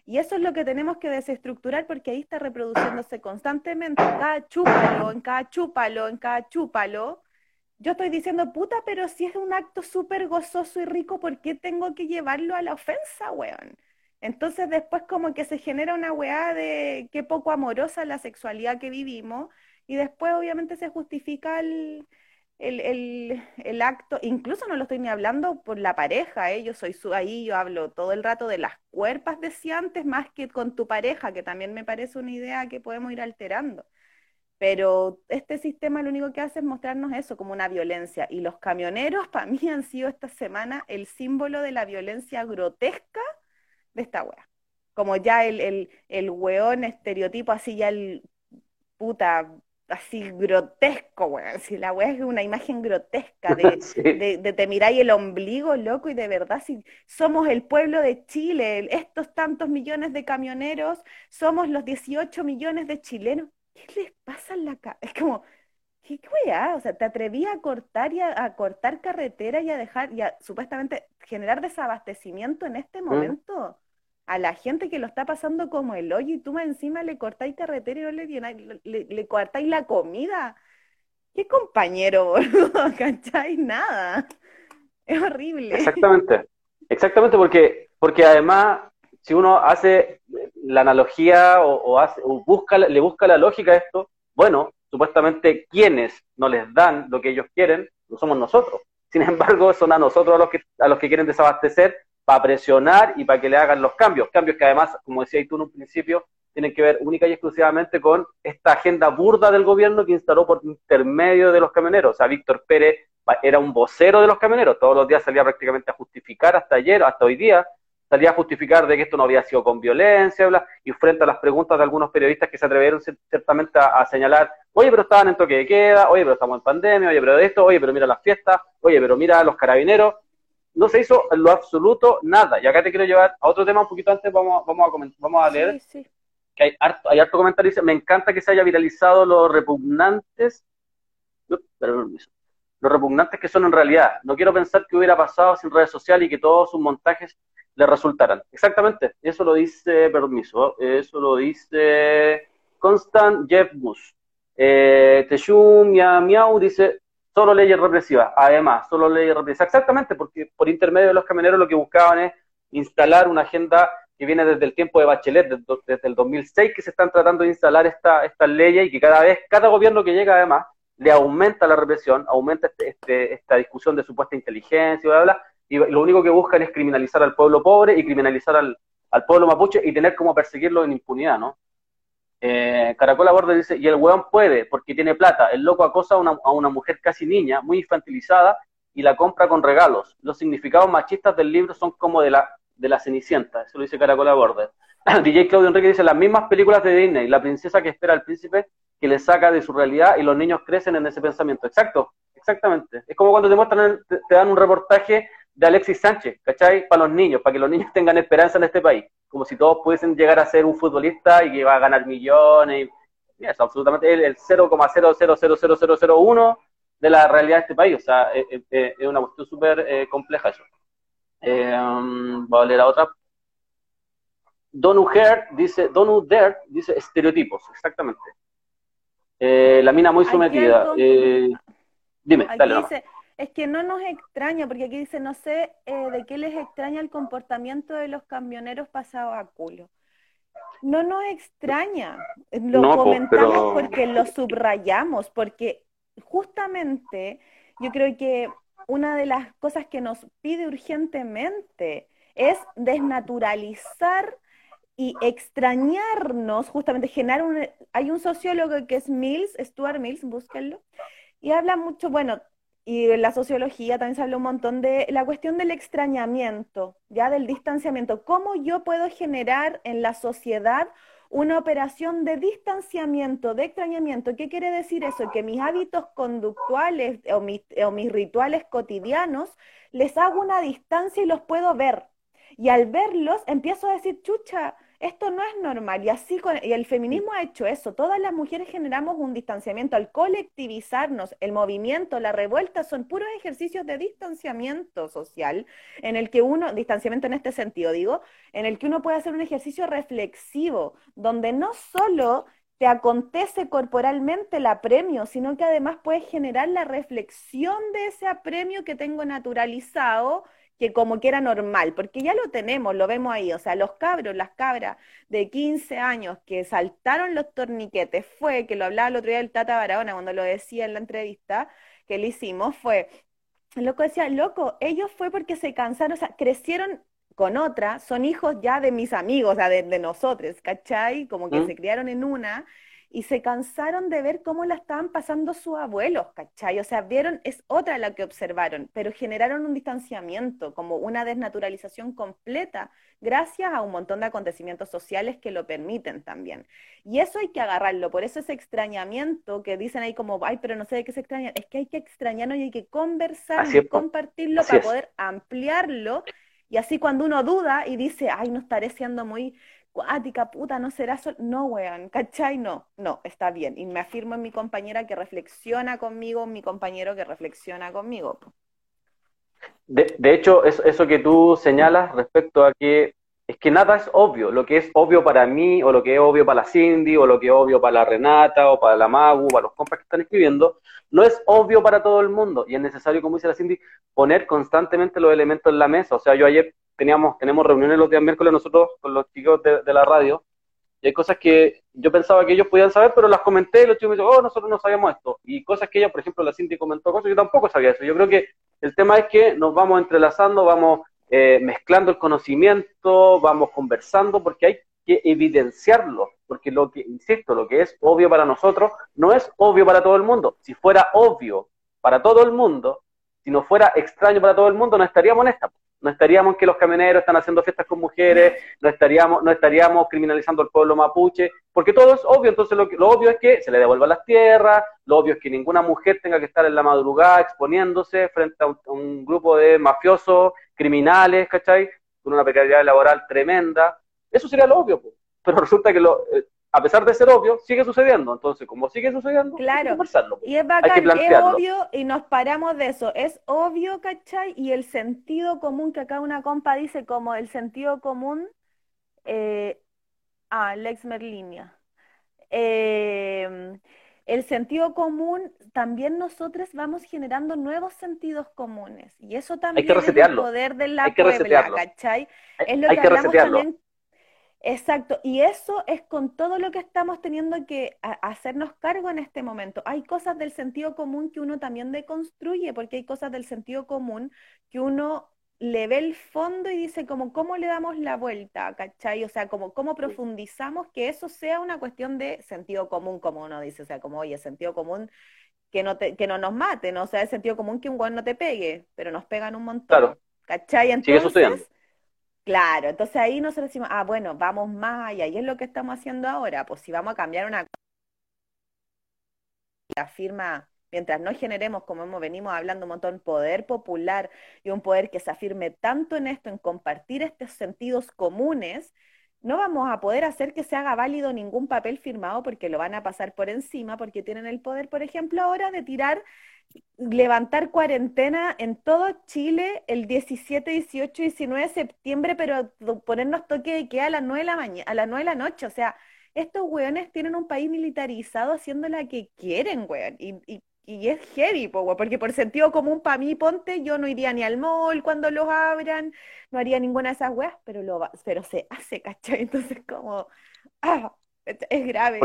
Y eso es lo que tenemos que desestructurar porque ahí está reproduciéndose constantemente, en cada chúpalo, en cada chúpalo, en cada chúpalo. Yo estoy diciendo, puta, pero si es un acto súper gozoso y rico, ¿por qué tengo que llevarlo a la ofensa, weón? Entonces después como que se genera una weá de qué poco amorosa la sexualidad que vivimos y después obviamente se justifica el, acto, incluso no lo estoy ni hablando por la pareja, ¿eh? yo soy su, ahí, yo hablo todo el rato de las cuerpas deseantes más que con tu pareja, que también me parece una idea que podemos ir alterando. Pero este sistema lo único que hace es mostrarnos eso como una violencia. Y los camioneros para mí han sido esta semana el símbolo de la violencia grotesca de esta wea. Como ya el, el, el weón estereotipo, así ya el puta, así grotesco, weón. Si la wea es una imagen grotesca de, de, de, te miráis el ombligo, loco, y de verdad, si somos el pueblo de Chile, estos tantos millones de camioneros, somos los 18 millones de chilenos. ¿Qué les pasa en la cara? Es como, ¿qué weá? O sea, te atreví a cortar y a, cortar carretera y a dejar, y a supuestamente generar desabastecimiento en este mm. A la gente que lo está pasando como el hoyo y tú más encima le cortáis carretera y le, le, cortáis la comida. ¿Qué compañero, boludo? ¿Cacháis? Nada. Es horrible. Exactamente. Exactamente, porque, porque además, si uno hace la analogía o, hace, busca, le busca la lógica a esto, bueno, supuestamente quienes no les dan lo que ellos quieren, no somos nosotros. Sin embargo, son a nosotros a los que, a los que quieren desabastecer para presionar y para que le hagan los cambios. Cambios que además, como decías tú en un principio, tienen que ver única y exclusivamente con esta agenda burda del gobierno que instaló por intermedio de los camioneros. O sea, Víctor Pérez era un vocero de los camioneros, todos los días salía prácticamente a justificar, hasta ayer, hasta hoy día, salía a justificar de que esto no había sido con violencia, bla, y frente a las preguntas de algunos periodistas que se atrevieron ciertamente a, a, señalar, oye, pero estaban en toque de queda, oye, pero estamos en pandemia, oye, pero de esto, oye, pero mira las fiestas, oye, pero mira los carabineros, no se hizo en lo absoluto nada. Y acá te quiero llevar a otro tema un poquito antes, vamos, vamos, a, comentar, vamos a leer. Que hay harto, hay harto comentario, dice, me encanta que se haya viralizado los repugnantes, los repugnantes que son en realidad. No quiero pensar que hubiera pasado sin redes sociales y que todos sus montajes le resultaran. Exactamente, eso lo dice, permiso, eso lo dice Constant Jeff Bush. Eh, Miau dice, solo leyes represivas, además, solo leyes represivas. Exactamente, porque por intermedio de los camioneros lo que buscaban es instalar una agenda que viene desde el tiempo de Bachelet, desde, el 2006, que se están tratando de instalar esta, estas leyes y que cada vez, cada gobierno que llega además, le aumenta la represión, aumenta este, este esta discusión de supuesta inteligencia, bla, bla, y lo único que buscan es criminalizar al pueblo pobre y criminalizar al, al pueblo mapuche y tener como perseguirlo en impunidad, ¿no? Eh, Caracola Borde dice, y el weón puede, porque tiene plata. El loco acosa a una, a una, mujer casi niña, muy infantilizada, y la compra con regalos. Los significados machistas del libro son como de la, de la Cenicienta, eso lo dice Caracola Borde. DJ Claudio Enrique dice, las mismas películas de Disney, la princesa que espera al príncipe, que le saca de su realidad y los niños crecen en ese pensamiento. Exacto, exactamente. Es como cuando te muestran, te dan un reportaje de Alexis Sánchez, ¿cachai? Para los niños, para que los niños tengan esperanza en este país como si todos pudiesen llegar a ser un futbolista y que va a ganar millones. Mira, es absolutamente el, el 0,000001 de la realidad de este país. O sea, es, es, es una cuestión súper eh, compleja eso. Eh, voy a leer a otra. Donu Her dice, Donu Der dice estereotipos, exactamente. Eh, la mina muy sometida. Eh, dime, Aquí dale. dice, es que no nos extraña, porque aquí dice, no sé eh, de qué les extraña el comportamiento de los camioneros pasados a culo. No nos extraña, lo No, po, comentamos pero- porque lo subrayamos, porque justamente yo creo que una de las cosas que nos pide urgentemente es desnaturalizar y extrañarnos, justamente generar un... Hay un sociólogo que es Mills, Stuart Mills, búsquenlo, y habla mucho, bueno, y en la sociología también se habla un montón de la cuestión del extrañamiento, ya del distanciamiento. ¿Cómo yo puedo generar en la sociedad una operación de distanciamiento, de extrañamiento? ¿Qué quiere decir eso? Que mis hábitos conductuales o mis, o mis rituales cotidianos les hago una distancia y los puedo ver. Y al verlos empiezo a decir, chucha, esto no es normal. Y así con, y el feminismo ha hecho eso. Todas las mujeres generamos un distanciamiento al colectivizarnos. El movimiento, la revuelta son puros ejercicios de distanciamiento social, en el que uno, distanciamiento en este sentido, digo, en el que uno puede hacer un ejercicio reflexivo, donde no solo te acontece corporalmente el apremio, sino que además puedes generar la reflexión de ese apremio que tengo naturalizado que como que era normal, porque ya lo tenemos, lo vemos ahí, o sea, los cabros, las cabras de 15 años que saltaron los torniquetes, fue, que lo hablaba el otro día el Tata Barahona cuando lo decía en la entrevista que le hicimos, fue, el loco decía, loco, ellos fue porque se cansaron, o sea, crecieron con otra, son hijos ya de mis amigos, o sea, de, de nosotros, ¿cachai? Como que ¿Mm? se criaron en una y se cansaron de ver cómo la estaban pasando sus abuelos, ¿cachai? O sea, vieron, es otra la que observaron, pero generaron un distanciamiento, como una desnaturalización completa, gracias a un montón de acontecimientos sociales que lo permiten también. Y eso hay que agarrarlo, por eso ese extrañamiento que dicen ahí como, ay, pero no sé de qué se extrañan, es que hay que extrañarnos y hay que conversarlo Así y compartirlo Así para es. poder ampliarlo. Y así cuando uno duda y dice, ay, no estaré siendo muy cuática, puta, no será. No, weón, ¿cachai? No, no, está bien. Y me afirmo en mi compañera que reflexiona conmigo, mi compañero que reflexiona conmigo. De, hecho, eso, eso que tú señalas respecto a que es que nada es obvio. Lo que es obvio para mí, o lo que es obvio para la Cindy, o lo que es obvio para la Renata, o para la Magu, para los compas que están escribiendo, no es obvio para todo el mundo. Y es necesario, como dice la Cindy, poner constantemente los elementos en la mesa. O sea, yo ayer teníamos, tenemos reuniones los días miércoles nosotros con los chicos de, la radio, y hay cosas que yo pensaba que ellos podían saber, pero las comenté y los chicos me dicen, oh, nosotros no sabíamos esto. Y cosas que ella, por ejemplo, la Cindy comentó cosas, yo tampoco sabía eso. Yo creo que el tema es que nos vamos entrelazando, vamos eh, mezclando el conocimiento, vamos conversando, porque hay que evidenciarlo, porque lo que, insisto, lo que es obvio para nosotros no es obvio para todo el mundo. Si fuera obvio para todo el mundo, si no fuera extraño para todo el mundo, no estaríamos en esta. No estaríamos que los camioneros están haciendo fiestas con mujeres, no estaríamos, no estaríamos criminalizando al pueblo mapuche, porque todo es obvio, entonces lo, lo obvio es que se le devuelvan las tierras, lo obvio es que ninguna mujer tenga que estar en la madrugada exponiéndose frente a un, grupo de mafiosos, criminales, ¿cachai? Con una precariedad laboral tremenda. Eso sería lo obvio, pero resulta que lo, eh, a pesar de ser obvio, sigue sucediendo. Entonces, como sigue sucediendo, hay que Claro. conversarlo. po. Y es que bacán, es plantearlo. obvio, y nos paramos de eso. Es obvio, ¿cachai? Y el sentido común, que acá una compa dice como el sentido común, eh, ah, Lex Merlinia. Eh, el sentido común, también nosotros vamos generando nuevos sentidos comunes. Y eso también es el poder de la que Puebla. ¿cachai? Hay, Es lo hay que que hablamos resetearlo. también. Exacto, y eso es con todo lo que estamos teniendo que hacernos cargo en este momento. Hay cosas del sentido común que uno también deconstruye, porque hay cosas del sentido común que uno le ve el fondo y dice como, ¿cómo le damos la vuelta? ¿Cachai? O sea, como, ¿cómo profundizamos que eso sea una cuestión de sentido común, como uno dice? O sea, como, oye, sentido común que no, te, que no nos maten, ¿no? O sea, es sentido común que un guan no te pegue, pero nos pegan un montón. Claro. ¿Cachai? Entonces, claro, entonces ahí nosotros decimos, ah, bueno, vamos más allá, y es lo que estamos haciendo ahora, pues si vamos a cambiar una la firma mientras no generemos, como hemos venido hablando un montón, poder popular y un poder que se afirme tanto en esto, en compartir estos sentidos comunes, no vamos a poder hacer que se haga válido ningún papel firmado porque lo van a pasar por encima, porque tienen el poder, por ejemplo, ahora de tirar, levantar cuarentena en todo Chile el 17, 18, 19 de septiembre, pero ponernos toque de queda a las 9 de la mañana, a las 9 de la noche, o sea, estos weones tienen un país militarizado haciendo la que quieren, weón, y, y es heavy, porque por sentido común para mí, ponte, yo no iría ni al mall cuando los abran, no haría ninguna de esas weas, pero, lo, pero se hace, ¿cachai? Entonces como, ah, es grave,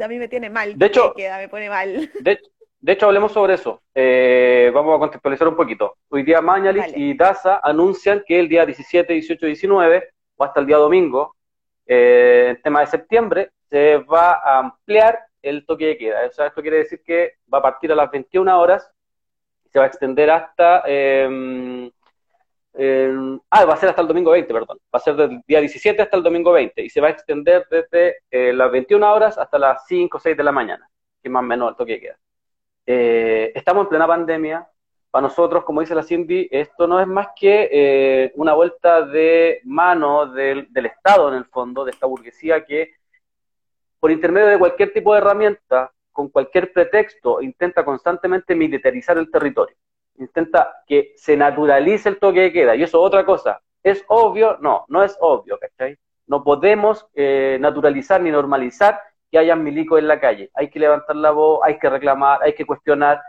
a mí me tiene mal, de hecho, me pone mal. De, hecho, hablemos sobre eso. Eh, vamos a contextualizar un poquito. Hoy día Mañalich y DASA anuncian que el día 17, 18, 19, o hasta el día domingo, eh, tema de septiembre, se va a ampliar el toque de queda. O sea, esto quiere decir que va a partir a las 21 horas se va a extender hasta... Eh, ah, va a ser hasta el domingo 20, perdón. Va a ser del día 17 hasta el domingo 20 y se va a extender desde eh, las 21 horas hasta las 5 o 6 de la mañana, que es más o menos el toque de queda. Eh, estamos en plena pandemia. Para nosotros, como dice la Cindy, esto no es más que eh, una vuelta de mano del, Estado, en el fondo, de esta burguesía que por intermedio de cualquier tipo de herramienta, con cualquier pretexto, intenta constantemente militarizar el territorio. Intenta que se naturalice el toque de queda. Y eso es otra cosa. ¿Es obvio? No, no es obvio, ¿cachai? No podemos eh, naturalizar ni normalizar que haya milicos en la calle. Hay que levantar la voz, hay que reclamar, hay que cuestionar.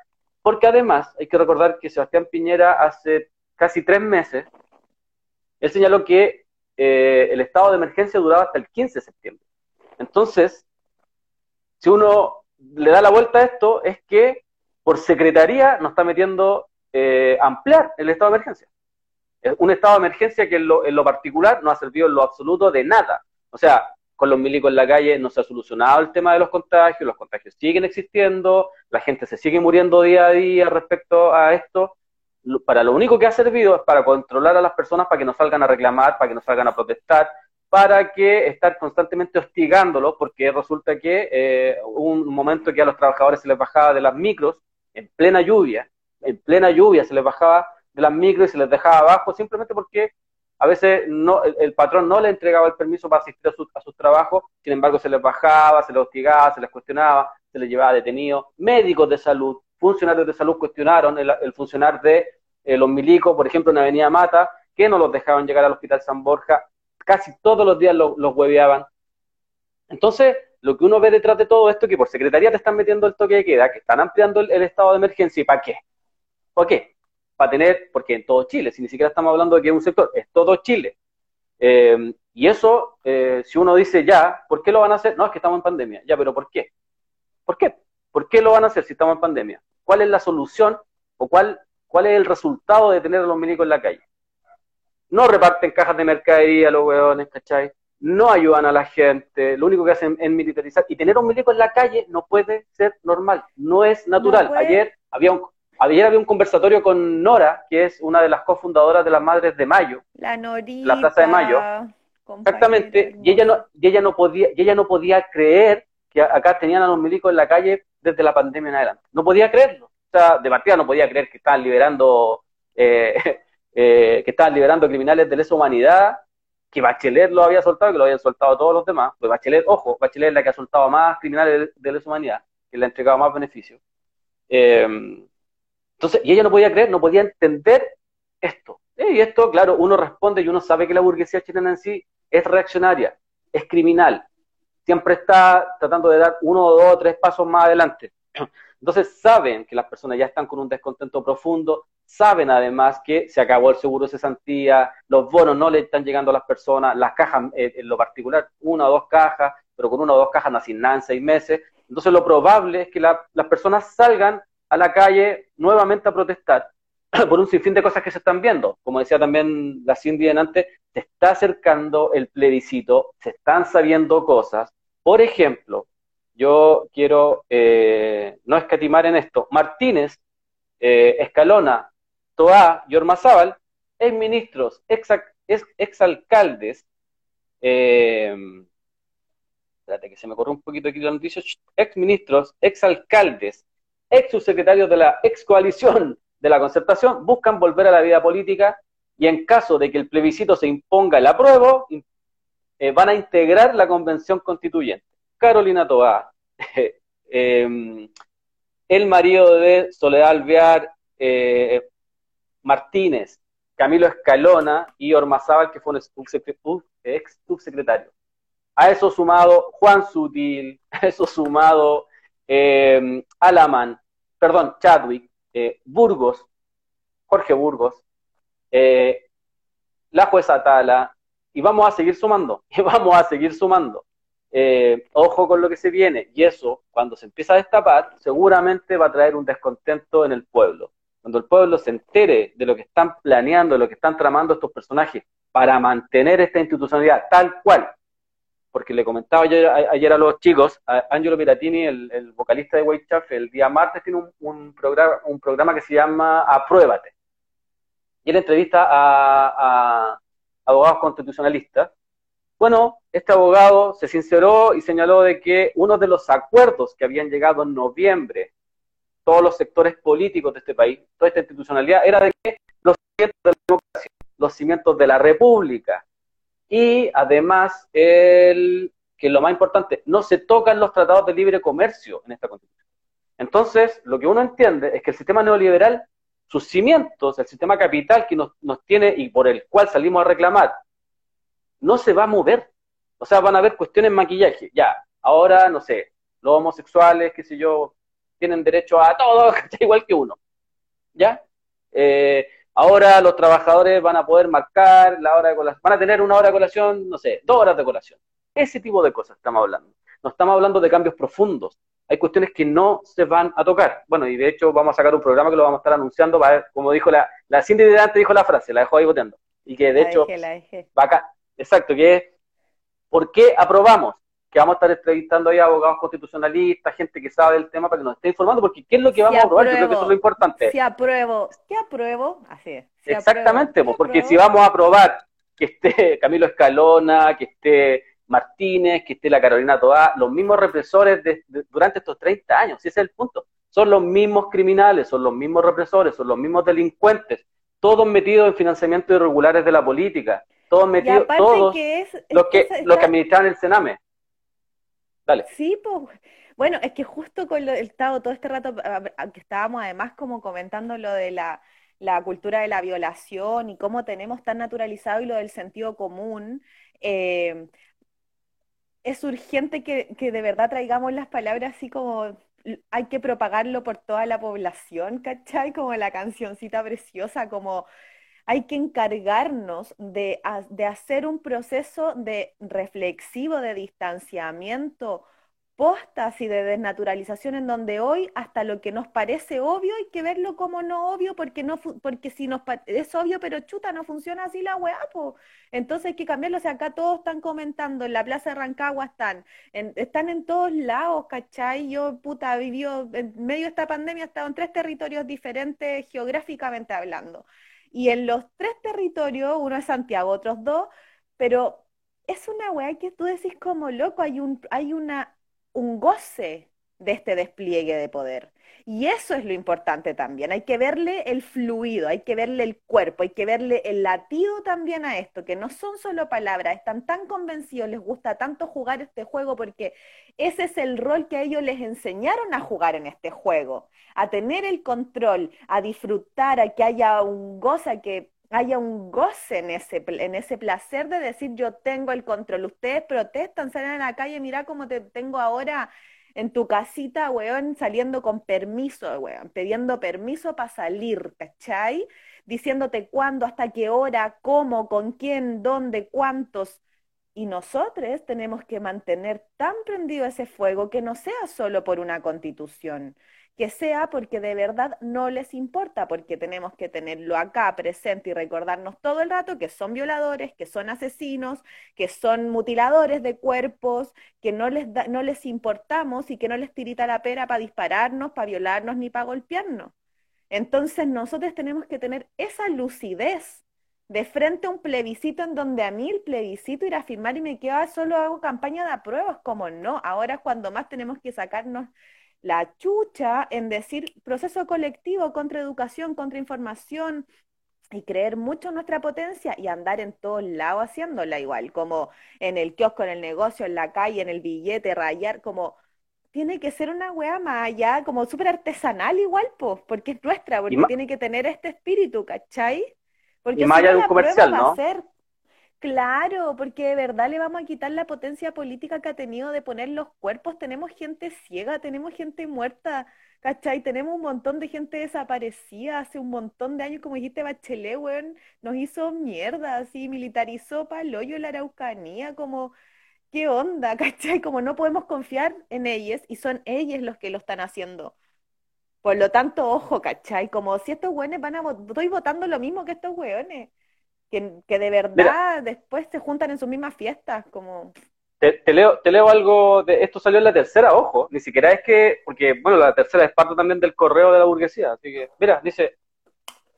Porque además hay que recordar que Sebastián Piñera hace casi tres meses, él señaló que eh, el estado de emergencia duraba hasta el 15 de septiembre. Entonces, si uno le da la vuelta a esto, es que por secretaría nos está metiendo eh, ampliar el estado de emergencia. Un estado de emergencia que en lo, particular no ha servido en lo absoluto de nada. O sea, con los milicos en la calle no se ha solucionado el tema de los contagios, los contagios siguen existiendo, la gente se sigue muriendo día a día respecto a esto. Para lo único que ha servido es para controlar a las personas para que no salgan a reclamar, para que no salgan a protestar, para que estar constantemente hostigándolos, porque resulta que eh, un momento que a los trabajadores se les bajaba de las micros en plena lluvia, en plena lluvia se les bajaba de las micros y se les dejaba abajo simplemente porque a veces no, el, patrón no le entregaba el permiso para asistir a, a sus trabajos, sin embargo se les bajaba, se les hostigaba, se les cuestionaba, se les llevaba detenidos, médicos de salud, funcionarios de salud cuestionaron el, funcionar de eh, los milicos, por ejemplo, en Avenida Mata, que no los dejaban llegar al Hospital San Borja casi todos los días los, hueveaban. Entonces, lo que uno ve detrás de todo esto es que por secretaría te están metiendo el toque de queda, que están ampliando el, estado de emergencia, ¿y para qué? ¿Para qué? Para tener, porque en todo Chile, si ni siquiera estamos hablando de que es un sector, es todo Chile. Eh, y eso, eh, si uno dice ya, ¿por qué lo van a hacer? No, es que estamos en pandemia. Ya, pero ¿por qué? ¿Por qué? ¿Por qué lo van a hacer si estamos en pandemia? ¿Cuál es la solución o cuál, cuál es el resultado de tener a los milicos en la calle? no reparten cajas de mercadería los hueones, ¿cachai? No ayudan a la gente, lo único que hacen es militarizar. Y tener un milico en la calle no puede ser normal, no es natural. ayer, había un, ayer había un conversatorio con Nora, que es una de las cofundadoras de las Madres de Mayo. La Norita. La Plaza de Mayo. Exactamente. Y ella, no, y ella no podía, y ella no podía creer que acá tenían a los milicos en la calle desde la pandemia en adelante. No podía creerlo. O sea, de partida no podía creer que estaban liberando eh, Eh, que estaban liberando criminales de lesa humanidad, que Bachelet lo había soltado, que lo habían soltado todos los demás. Pues Bachelet, ojo, Bachelet es la que ha soltado más criminales de, lesa humanidad, que le ha entregado más beneficios. Eh, entonces, y ella no podía creer, no podía entender esto. Y esto, claro, uno responde y uno sabe que la burguesía chilena en sí es reaccionaria, es criminal, siempre está tratando de dar uno, dos tres pasos más adelante. Entonces saben que las personas ya están con un descontento profundo, saben además que se acabó el seguro de cesantía, los bonos no le están llegando a las personas, las cajas eh, en lo particular, una o dos cajas, pero con una o dos cajas no hacen nada en seis meses. Entonces lo probable es que las personas salgan a la calle nuevamente a protestar por un sinfín de cosas que se están viendo. Como decía también la Cindy antes, se está acercando el plebiscito, se están sabiendo cosas. Por ejemplo, yo quiero eh, no escatimar en esto. Martínez, eh, Escalona, Toá y Ormazábal, ex ministros, ex, ex, alcaldes, eh, espérate que se me corrió un poquito aquí la noticia, ex ministros, ex alcaldes, ex subsecretarios de la ex coalición de la concertación, buscan volver a la vida política y en caso de que el plebiscito se imponga el apruebo, van a integrar la convención constituyente. Carolina Toá, em, el marido de Soledad Alvear eh, Martínez, Camilo Escalona y Ormazábal, que fue un ex subsecretario. A eso sumado Juan Sutil, a eso sumado eh, Alaman, perdón, Chadwick, eh, Burgos, Jorge Burgos, la jueza Tala, y vamos a seguir sumando, y vamos a seguir sumando. Eh, ojo con lo que se viene. Y eso, cuando se empieza a destapar, seguramente va a traer un descontento en el pueblo. Cuando el pueblo se entere de lo que están planeando, de lo que están tramando estos personajes para mantener esta institucionalidad tal cual. Porque le comentaba ayer, a los chicos, a Angelo Piratini, el, vocalista de White Chaff, el día martes tiene un, programa, un programa que se llama Apruébate. Y él entrevista a abogados constitucionalistas bueno, este abogado se sinceró y señaló de que uno de los acuerdos que habían llegado en noviembre, todos los sectores políticos de este país, toda esta institucionalidad, era de que los cimientos de la democracia, los cimientos de la república, y además, el, que lo más importante, no se tocan los tratados de libre comercio en esta constitución. Entonces, lo que uno entiende es que el sistema neoliberal, sus cimientos, el sistema capital que nos, nos tiene y por el cual salimos a reclamar, no se va a mover. O sea, van a haber cuestiones maquillaje. Ya, ahora, no sé, los homosexuales, qué sé yo, tienen derecho a todo, igual que uno. ¿Ya? Eh, ahora los trabajadores van a poder marcar la hora de colación, van a tener una hora de colación, no sé, dos horas de colación. Ese tipo de cosas estamos hablando. No estamos hablando de cambios profundos. Hay cuestiones que no se van a tocar. Bueno, y de hecho vamos a sacar un programa que lo vamos a estar anunciando, para, como dijo la, la Cindy de antes dijo la frase, la dejó ahí votando. Y que de hecho va acá, Exacto, que es ¿por qué aprobamos? Que vamos a estar entrevistando ahí a abogados constitucionalistas, gente que sabe del tema para que nos esté informando, porque ¿qué es lo que vamos a aprobar? Yo creo que eso es lo importante. Si apruebo, ¿qué apruebo? Así es. Exactamente, porque si vamos a aprobar que esté Camilo Escalona, que esté Martínez, que esté la Carolina Toá, los mismos represores durante estos 30 años, ese es el punto. Son los mismos criminales, son los mismos represores, son los mismos delincuentes, todos metidos en financiamiento irregulares de la política, todos metidos, todos que es, los que, los que administraban el Sename. Sí, pues, bueno, es que justo con lo, Estado, todo este rato que estábamos además como comentando lo de la, cultura de la violación y cómo tenemos tan naturalizado y lo del sentido común, eh, es urgente que, que, de verdad traigamos las palabras así como hay que propagarlo por toda la población, ¿cachai? Como la cancioncita preciosa, como hay que encargarnos de, hacer un proceso de reflexivo, de distanciamiento, postas y de desnaturalización en donde hoy hasta lo que nos parece obvio hay que verlo como no obvio porque no porque si nos es obvio pero chuta no funciona así la weá entonces hay que cambiarlo o sea acá todos están comentando en la plaza de Rancagua están están en todos lados ¿cachai? yo puta vivió en medio de esta pandemia he estado en tres territorios diferentes geográficamente hablando y en los tres territorios, uno es Santiago, otros dos, pero es una weá que tú decís como loco, hay un, hay una, un goce de este despliegue de poder. Y eso es lo importante también. Hay que verle el fluido, hay que verle el cuerpo, hay que verle el latido también a esto, que no son solo palabras, están tan convencidos, les gusta tanto jugar este juego porque ese es el rol que a ellos les enseñaron a jugar en este juego, a tener el control, a disfrutar, a que haya un goce, que haya un goce en ese, en ese placer de decir yo tengo el control. Ustedes protestan, salen a la calle, mira cómo te tengo ahora en tu casita, weón, saliendo con permiso, weón, pidiendo permiso para salir, ¿cachai? Diciéndote cuándo, hasta qué hora, cómo, con quién, dónde, cuántos. Y nosotros tenemos que mantener tan prendido ese fuego que no sea solo por una constitución, que sea porque de verdad no les importa, porque tenemos que tenerlo acá presente y recordarnos todo el rato que son violadores, que son asesinos, que son mutiladores de cuerpos, que no les, no les importamos y que no les tirita la pera para dispararnos, para violarnos ni para golpearnos. Entonces nosotros tenemos que tener esa lucidez de frente a un plebiscito en donde a mí el plebiscito ir a firmar y me queda solo hago campaña de apruebas, como no, ahora es cuando más tenemos que sacarnos la chucha en decir proceso colectivo contra educación, contra información y creer mucho en nuestra potencia y andar en todos lados haciéndola igual, como en el kiosco, en el negocio, en la calle, en el billete, rayar, como tiene que ser una wea más allá, como súper artesanal igual, pues, porque es nuestra, porque tiene que tener este espíritu, ¿cachai? Porque y más allá de un comercial, ¿no? Claro, porque de verdad le vamos a quitar la potencia política que ha tenido de poner los cuerpos. Tenemos gente ciega, tenemos gente muerta, ¿cachai? Tenemos un montón de gente desaparecida hace un montón de años, como dijiste, Bachelet, weón, nos hizo mierda, así, militarizó el hoyo la Araucanía, como, ¿qué onda, cachai? Como no podemos confiar en ellos y son ellos los que lo están haciendo. Por lo tanto, ojo, ¿cachai? Como si estos weones van a... Estoy votando lo mismo que estos weones que, de verdad después se juntan en sus mismas fiestas, como... Te, leo, te leo algo de esto salió en la tercera, ojo, ni siquiera es que, porque bueno, la tercera es parte también del correo de la burguesía, así que, mira, dice,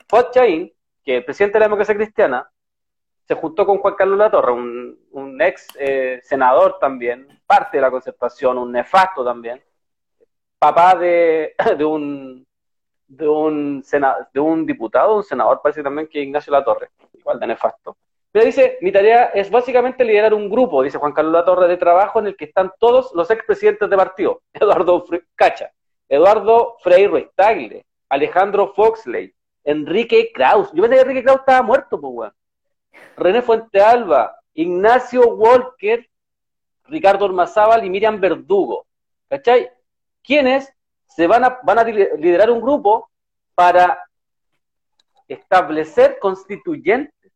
Fuad Chain, que el presidente de la democracia cristiana, se juntó con Juan Carlos Latorre, un, un ex eh, senador también, parte de la concertación, un nefasto también, papá de, de un de un, de un diputado, un senador, parece también que Ignacio Latorre, igual de nefasto. Pero dice, mi tarea es básicamente liderar un grupo, dice Juan Carlos Latorre, de trabajo en el que están todos los expresidentes de partido. Eduardo Cacha, Eduardo Freire Tagle, Alejandro Foxley, Enrique Kraus. Yo pensé que Enrique Kraus estaba muerto, pues, René Fuente Alba, Ignacio Walker, Ricardo Ormazábal y Miriam Verdugo. ¿Cachai? ¿Quiénes se van a, van a liderar un grupo para establecer constituyentes.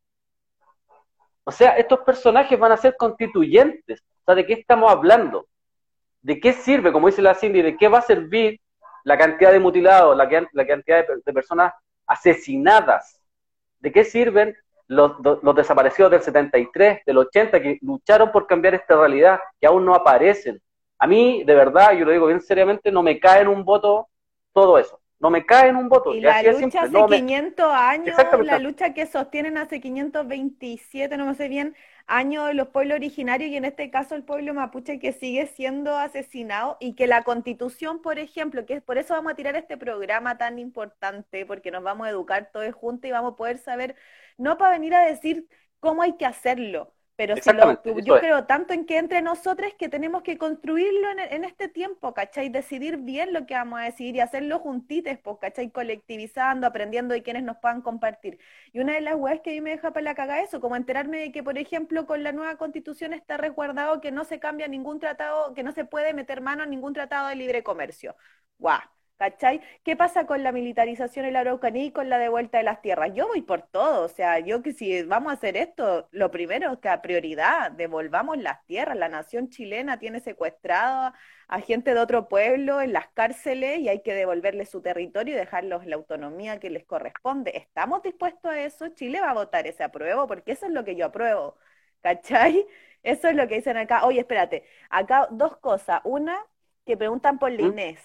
O sea, estos personajes van a ser constituyentes. O sea, ¿de qué estamos hablando? ¿De qué sirve, como dice la Cindy, de qué va a servir la cantidad de mutilados, la, cantidad de, personas asesinadas? ¿De qué sirven los, los, desaparecidos del 73, del 80, que lucharon por cambiar esta realidad, que aún no aparecen? A mí, de verdad, yo lo digo bien seriamente, no me cae en un voto todo eso. No me cae en un voto. Y la lucha hace 500 años, la lucha que sostienen hace 527, no me sé bien, años de los pueblos originarios y en este caso el pueblo mapuche que sigue siendo asesinado y que la constitución, por ejemplo, que es por eso vamos a tirar este programa tan importante, porque nos vamos a educar todos juntos y vamos a poder saber, no para venir a decir cómo hay que hacerlo, pero si lo, yo creo tanto en que entre nosotros que tenemos que construirlo en, este tiempo, ¿cachai? Decidir bien lo que vamos a decidir y hacerlo juntites, pues, ¿cachai? Colectivizando, aprendiendo de quienes nos puedan compartir. Y una de las weas que a mí me deja para la caga eso, como enterarme de que, por ejemplo, con la nueva constitución está resguardado que no se cambia ningún tratado, que no se puede meter mano en ningún tratado de libre comercio. Guau. ¿Cachai? ¿Qué pasa con la militarización en la Araucanía y con la devuelta de las tierras? Yo voy por todo, o sea, yo que si vamos a hacer esto, lo primero es que a prioridad devolvamos las tierras. La nación chilena tiene secuestrado a gente de otro pueblo en las cárceles y hay que devolverles su territorio y dejarlos la autonomía que les corresponde. ¿Estamos dispuestos a eso? Chile va a votar ese apruebo porque eso es lo que yo apruebo, ¿cachai? Eso es lo que dicen acá. Oye, espérate, acá dos cosas. Una, que preguntan por la ¿Mm? Inés.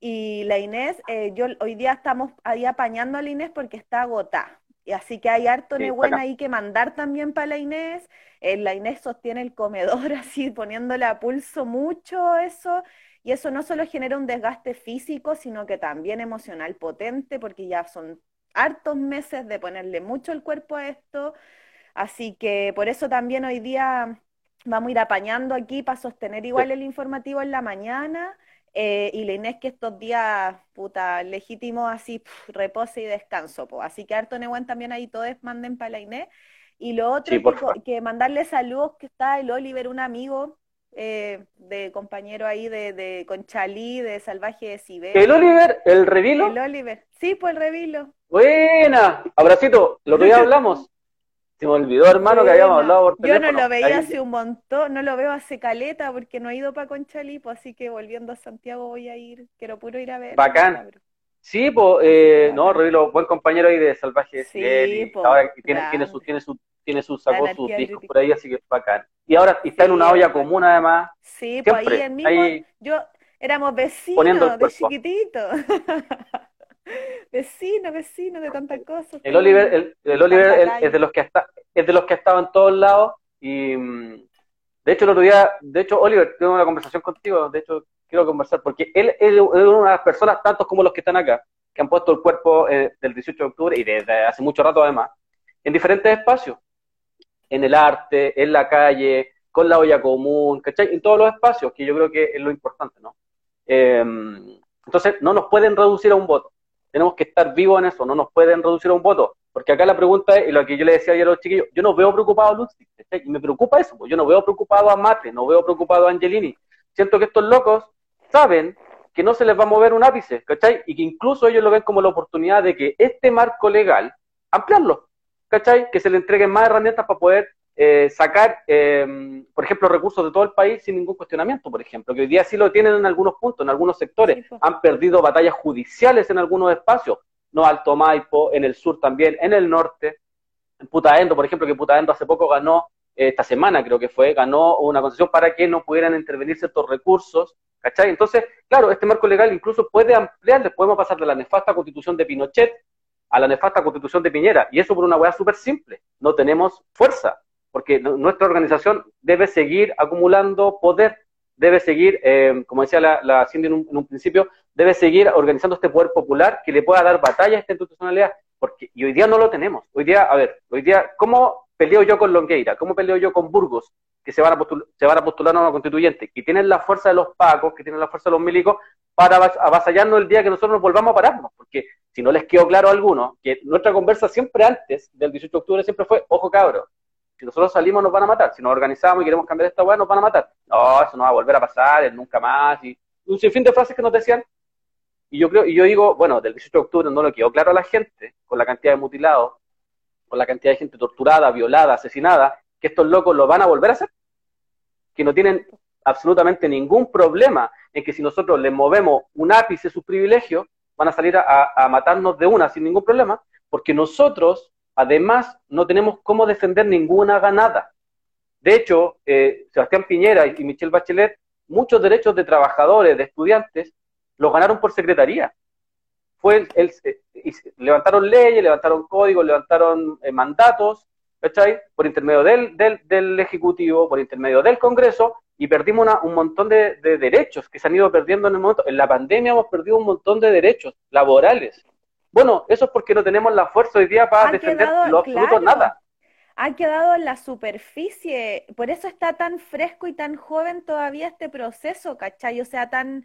Y la Inés, eh, yo hoy día estamos ahí apañando a la Inés porque está agotada. Y así que hay harto sí, buena ahí que mandar también para la Inés. Eh, la Inés sostiene el comedor así, poniéndole a pulso mucho eso. Y eso no solo genera un desgaste físico, sino que también emocional potente, porque ya son hartos meses de ponerle mucho el cuerpo a esto. Así que por eso también hoy día vamos a ir apañando aquí para sostener igual el informativo en la mañana eh, y la Inés que estos días, puta, legítimo así, repose y descanso, po. Así que harto Nehuén también ahí todos manden para la Inés. Y lo otro que, mandarle saludos, que está el Oliver, un amigo eh, de compañero ahí de, de Conchalí, de Salvaje de Siberia. ¿El Oliver? ¿El Revilo? El Oliver, sí, pues el Revilo. Buena, abracito, lo que ya hablamos. Se me olvidó, hermano, que habíamos hablado por teléfono. Yo no lo veía hace un montón, no lo veo hace caleta porque no he ido para Conchalipo, así que volviendo a Santiago voy a ir, quiero puro ir a ver. Bacán. Sí, pues, eh, no, Revilo, buen compañero ahí de Salvaje sí, ahora tiene, tiene su, tiene su, tiene su, sacó sus discos por ahí, así que es bacán. Y ahora está en una olla común además. Sí, pues ahí en mismo, yo éramos vecinos de chiquitito. vecino, vecino de tantas cosas. El Oliver, el, Oliver es de los que está, es de los que ha estado en todos lados y mm, de hecho el otro día, de hecho Oliver, tengo una conversación contigo, de hecho quiero conversar porque él es una de las personas, tantos como los que están acá, que han puesto el cuerpo eh, del 18 de octubre y desde hace mucho rato además, en diferentes espacios, en el arte, en la calle, con la olla común, ¿cachai? En todos los espacios, que yo creo que es lo importante, ¿no? Eh, entonces, no nos pueden reducir a un voto tenemos que estar vivos en eso, no nos pueden reducir a un voto. Porque acá la pregunta es, y lo que yo le decía ayer a los chiquillos, yo no veo preocupado a Ludwig, y me preocupa eso, pues yo no veo preocupado a Mate, no veo preocupado a Angelini. Siento que estos locos saben que no se les va a mover un ápice, ¿cachai? Y que incluso ellos lo ven como la oportunidad de que este marco legal, ampliarlo, ¿cachai? Que se le entreguen más herramientas para poder eh, sacar, em, por ejemplo, recursos de todo el país sin ningún cuestionamiento, por ejemplo, que hoy día sí lo tienen en algunos puntos, en algunos sectores. Han perdido batallas judiciales en algunos espacios, no Alto Maipo, en el sur también, en el norte, en Putaendo, por ejemplo, que Putaendo hace poco ganó, eh, esta semana creo que fue, ganó una concesión para que no pudieran intervenir ciertos recursos, ¿cachai? Entonces, claro, este marco legal incluso puede ampliar, podemos pasar de la nefasta constitución de Pinochet a la nefasta constitución de Piñera, y eso por una hueá súper simple, no tenemos fuerza, porque nuestra organización debe seguir acumulando poder, debe seguir, eh, como decía la, la Cindy en un, principio, debe seguir organizando este poder popular que le pueda dar batalla a esta institucionalidad, porque y hoy día no lo tenemos. Hoy día, a ver, hoy día, ¿cómo peleo yo con Longueira? ¿Cómo peleo yo con Burgos? que se van, a postular, se van a postular a una constituyente, que tienen la fuerza de los pacos, que tienen la fuerza de los milicos, para avasallarnos el día que nosotros nos volvamos a pararnos, porque si no les quedó claro a algunos, que nuestra conversa siempre antes del 18 de octubre siempre fue, ojo cabros, si nosotros salimos nos van a matar, si nos organizamos y queremos cambiar esta weá nos van a matar. No, eso no va a volver a pasar, nunca más, y un sinfín de frases que nos decían, y yo creo, y yo digo, bueno, del 18 de octubre no lo quedó claro a la gente, con la cantidad de mutilados, con la cantidad de gente torturada, violada, asesinada, que estos locos lo van a volver a hacer, que no tienen absolutamente ningún problema en que si nosotros les movemos un ápice sus privilegios, van a salir a matarnos de una sin ningún problema, porque nosotros Además, no tenemos cómo defender ninguna ganada. De hecho, eh, Sebastián Piñera y Michelle Bachelet, muchos derechos de trabajadores, de estudiantes, los ganaron por secretaría. Fue el, eh, levantaron leyes, levantaron códigos, levantaron eh, mandatos. Por intermedio del, del, Ejecutivo, por intermedio del Congreso, y perdimos un montón de, derechos que se han ido perdiendo en el momento. En la pandemia hemos perdido un montón de derechos laborales, bueno, eso es porque no tenemos la fuerza hoy día para defender lo absoluto nada. Ha quedado en la superficie, por eso está tan fresco y tan joven todavía este proceso, ¿cachai? O sea, tan...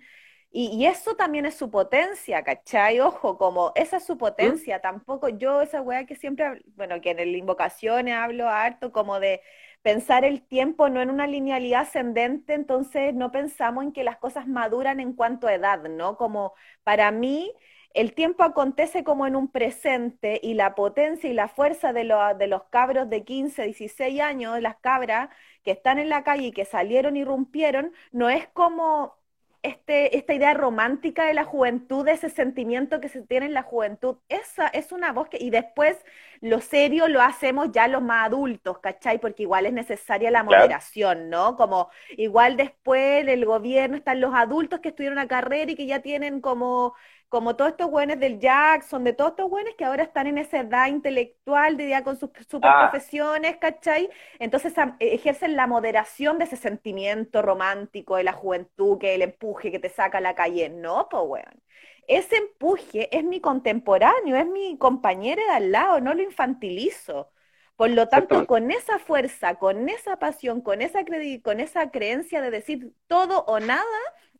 Y, eso también es su potencia, ¿cachai? Ojo, como esa es su potencia, tampoco yo esa weá que siempre, bueno, que en el invocaciones hablo harto como de pensar el tiempo no en una linealidad ascendente, entonces no pensamos en que las cosas maduran en cuanto a edad, ¿no? Como para mí el tiempo acontece como en un presente y la potencia y la fuerza de, los cabros de 15, 16 años, las cabras que están en la calle y que salieron y rompieron, no es como este, esta idea romántica de la juventud, ese sentimiento que se tiene en la juventud. Esa es una voz que, y después lo serio lo hacemos ya los más adultos, ¿cachai? Porque igual es necesaria la moderación, ¿no? Como igual después del gobierno están los adultos que estudiaron una carrera y que ya tienen como como todos estos buenos del Jackson, de todos estos buenos que ahora están en esa edad intelectual de ya con sus super ah. profesiones, ¿cachai? Entonces ejercen la moderación de ese sentimiento romántico de la juventud, que el empuje que te saca a la calle. No, pues weón. Ese empuje es mi contemporáneo, es mi compañero de al lado, no lo infantilizo. Por lo tanto, con esa fuerza, con esa pasión, con esa, con esa creencia de decir todo o nada,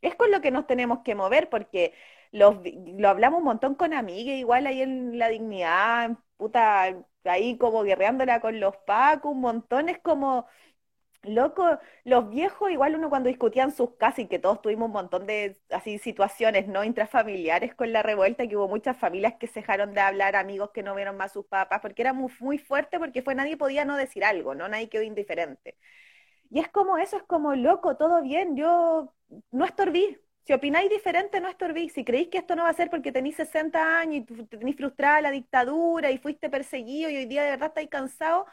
es con lo que nos tenemos que mover, porque lo hablamos un montón con amigas, igual ahí en La Dignidad, puta, ahí como guerreándola con los pacos, un montón, es como, Loco, los viejos, igual uno cuando discutían sus casas y que todos tuvimos un montón de así situaciones no intrafamiliares con la revuelta, que hubo muchas familias que se dejaron de hablar, amigos que no vieron más sus papás, porque era muy, muy fuerte, porque fue nadie podía no decir algo, ¿no? Nadie quedó indiferente. Y es como eso, es como loco, todo bien, yo no estorbí. Si opináis diferente, no estorbí. Si creéis que esto no va a ser porque tenéis 60 años y tenéis frustrada la dictadura y fuiste perseguido y hoy día de verdad estáis cansado,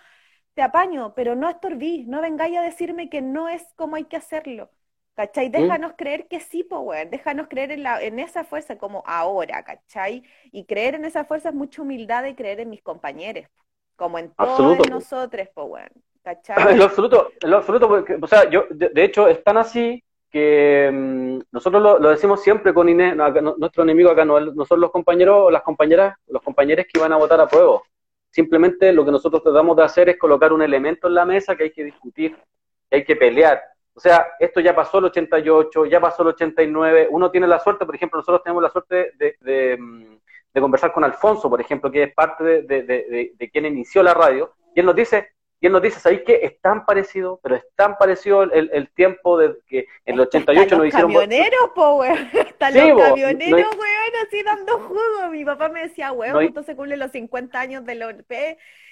te apaño, pero no estorbí, no vengáis a decirme que no es como hay que hacerlo. ¿Cachai? Déjanos creer que sí, Power, déjanos creer en, la, en esa fuerza como ahora, ¿cachai? Y creer en esa fuerza es mucha humildad de creer en mis compañeros, como en todos nosotros, Power, ¿cachai? En lo absoluto, en lo absoluto, porque, o sea, yo, de, hecho, es tan así que mm, nosotros lo, decimos siempre con Inés, nuestro enemigo acá, no, nosotros los compañeros o las compañeras, los compañeros que iban a votar a prueba. Simplemente lo que nosotros tratamos de hacer es colocar un elemento en la mesa que hay que discutir, hay que pelear. O sea, esto ya pasó el 88, ya pasó el 89. Uno tiene la suerte, por ejemplo, nosotros tenemos la suerte de, mm, conversar con Alfonso, por ejemplo, que es parte de, quien inició la radio, y él nos dice, y él nos dice, ¿sabéis qué? Es tan parecido, pero es tan parecido el, tiempo de que en el 88 nos hicieron... camioneros, po, weón. Están los camioneros, weón, así dando jugo. Mi papá me decía, weón, entonces se cumplen los 50 años del OP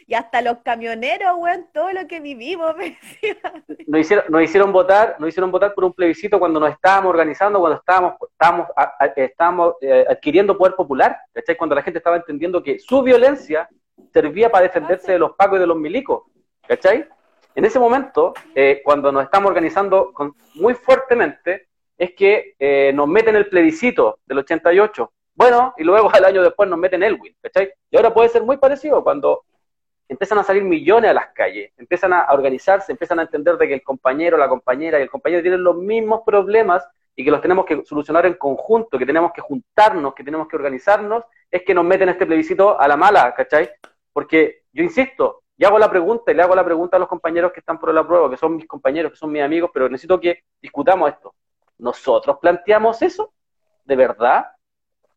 y hasta los camioneros, weón, todo lo que vivimos, me decía. Nos hicieron, nos hicieron votar, nos hicieron votar por un plebiscito cuando nos estábamos organizando, cuando estábamos, estábamos, estábamos eh, adquiriendo poder popular, ¿cachai? Cuando la gente estaba entendiendo que su violencia servía para defenderse de los pacos y de los milicos ¿Cachai? En ese momento, eh, cuando nos estamos organizando muy fuertemente, es que eh, nos meten el plebiscito del 88. Bueno, y luego al año después nos meten Elwin, ¿cachai? Y ahora puede ser muy parecido cuando empiezan a salir millones a las calles, empiezan a, organizarse, empiezan a entender de que el compañero, la compañera y el compañero tienen los mismos problemas y que los tenemos que solucionar en conjunto, que tenemos que juntarnos, que tenemos que organizarnos, es que nos meten este plebiscito a la mala, ¿cachai? Porque yo insisto, y hago la pregunta, y le hago la pregunta a los compañeros que están por la prueba, que son mis compañeros, que son mis amigos, pero necesito que discutamos esto. ¿Nosotros planteamos eso? ¿De verdad?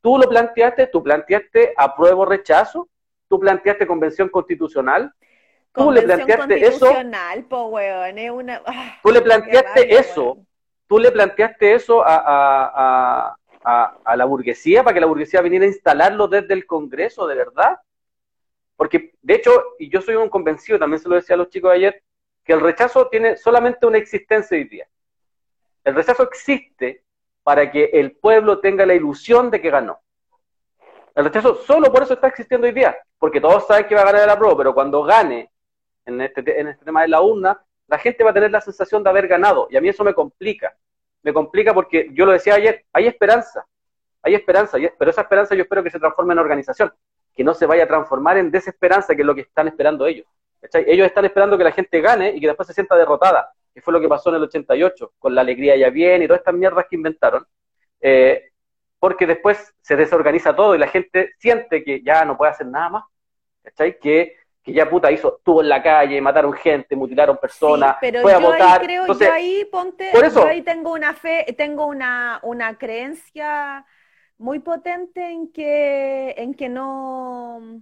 ¿Tú lo planteaste? ¿Tú planteaste apruebo rechazo? ¿Tú planteaste convención constitucional? ¿Tú le planteaste eso? una... Ah, ¿Tú le planteaste eso? ¿Tú le planteaste eso a, a la burguesía para que la burguesía viniera a instalarlo desde el Congreso, de verdad? Porque, de hecho, y yo soy un convencido, también se lo decía a los chicos ayer, que el rechazo tiene solamente una existencia hoy día. El rechazo existe para que el pueblo tenga la ilusión de que ganó. El rechazo solo por eso está existiendo hoy día, porque todos saben que va a ganar el prueba, pero cuando gane en este, en este tema de la urna, la gente va a tener la sensación de haber ganado, y a mí eso me complica. Me complica porque yo lo decía ayer, hay esperanza, hay esperanza, pero esa esperanza yo espero que se transforme en organización que no se vaya a transformar en desesperanza, que es lo que están esperando ellos. Ellos están esperando que la gente gane y que después se sienta derrotada, que fue lo que pasó en el 88, con la alegría ya bien y todas estas mierdas que inventaron, eh, porque después se desorganiza todo y la gente siente que ya no puede hacer nada más, ¿cachai? Que, que ya puta hizo, estuvo en la calle, mataron gente, mutilaron personas, fue a votar. Ahí creo, yo ahí, ponte, por eso, yo ahí tengo una fe, tengo una, una creencia muy potente en que, en que no...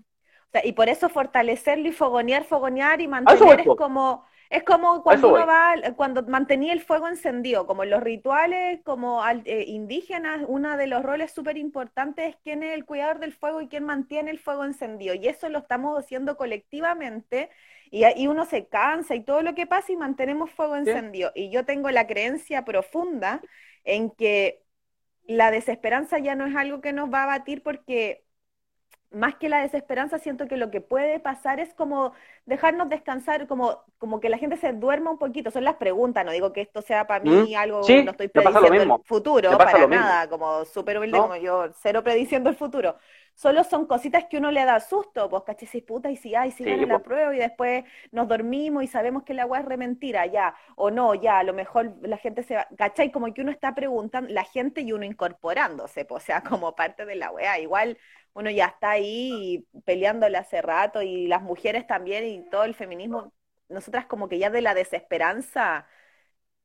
y por eso fortalecerlo y fogonear, fogonear y mantener es como... Es como cuando uno va, cuando mantenía el fuego encendido, como en los rituales, como eh, indígenas, uno de los roles súper importantes es quién es el cuidador del fuego y quién mantiene el fuego encendido. Y eso lo estamos haciendo colectivamente y, y uno se cansa y todo lo que pasa y mantenemos fuego encendido. Y yo tengo la creencia profunda en que la desesperanza ya no es algo que nos va a batir porque más que la desesperanza, siento que lo que puede pasar es como dejarnos descansar, como, como que la gente se duerma un poquito. Son las preguntas, no digo que esto sea para mí ¿Mm? algo, no estoy prediciendo el futuro, para nada, como súper humilde como yo, cero prediciendo el futuro solo son cositas que uno le da susto, pues, caché, si puta, y si, ay, si sí, la prueba y después nos dormimos y sabemos que la agua es rementira, ya, o no, ya, a lo mejor la gente se va, ¿cachai? Como que uno está preguntando, la gente y uno incorporándose, pues, o sea, como parte de la weá, igual uno ya está ahí peleándole hace rato y las mujeres también y todo el feminismo, nosotras como que ya de la desesperanza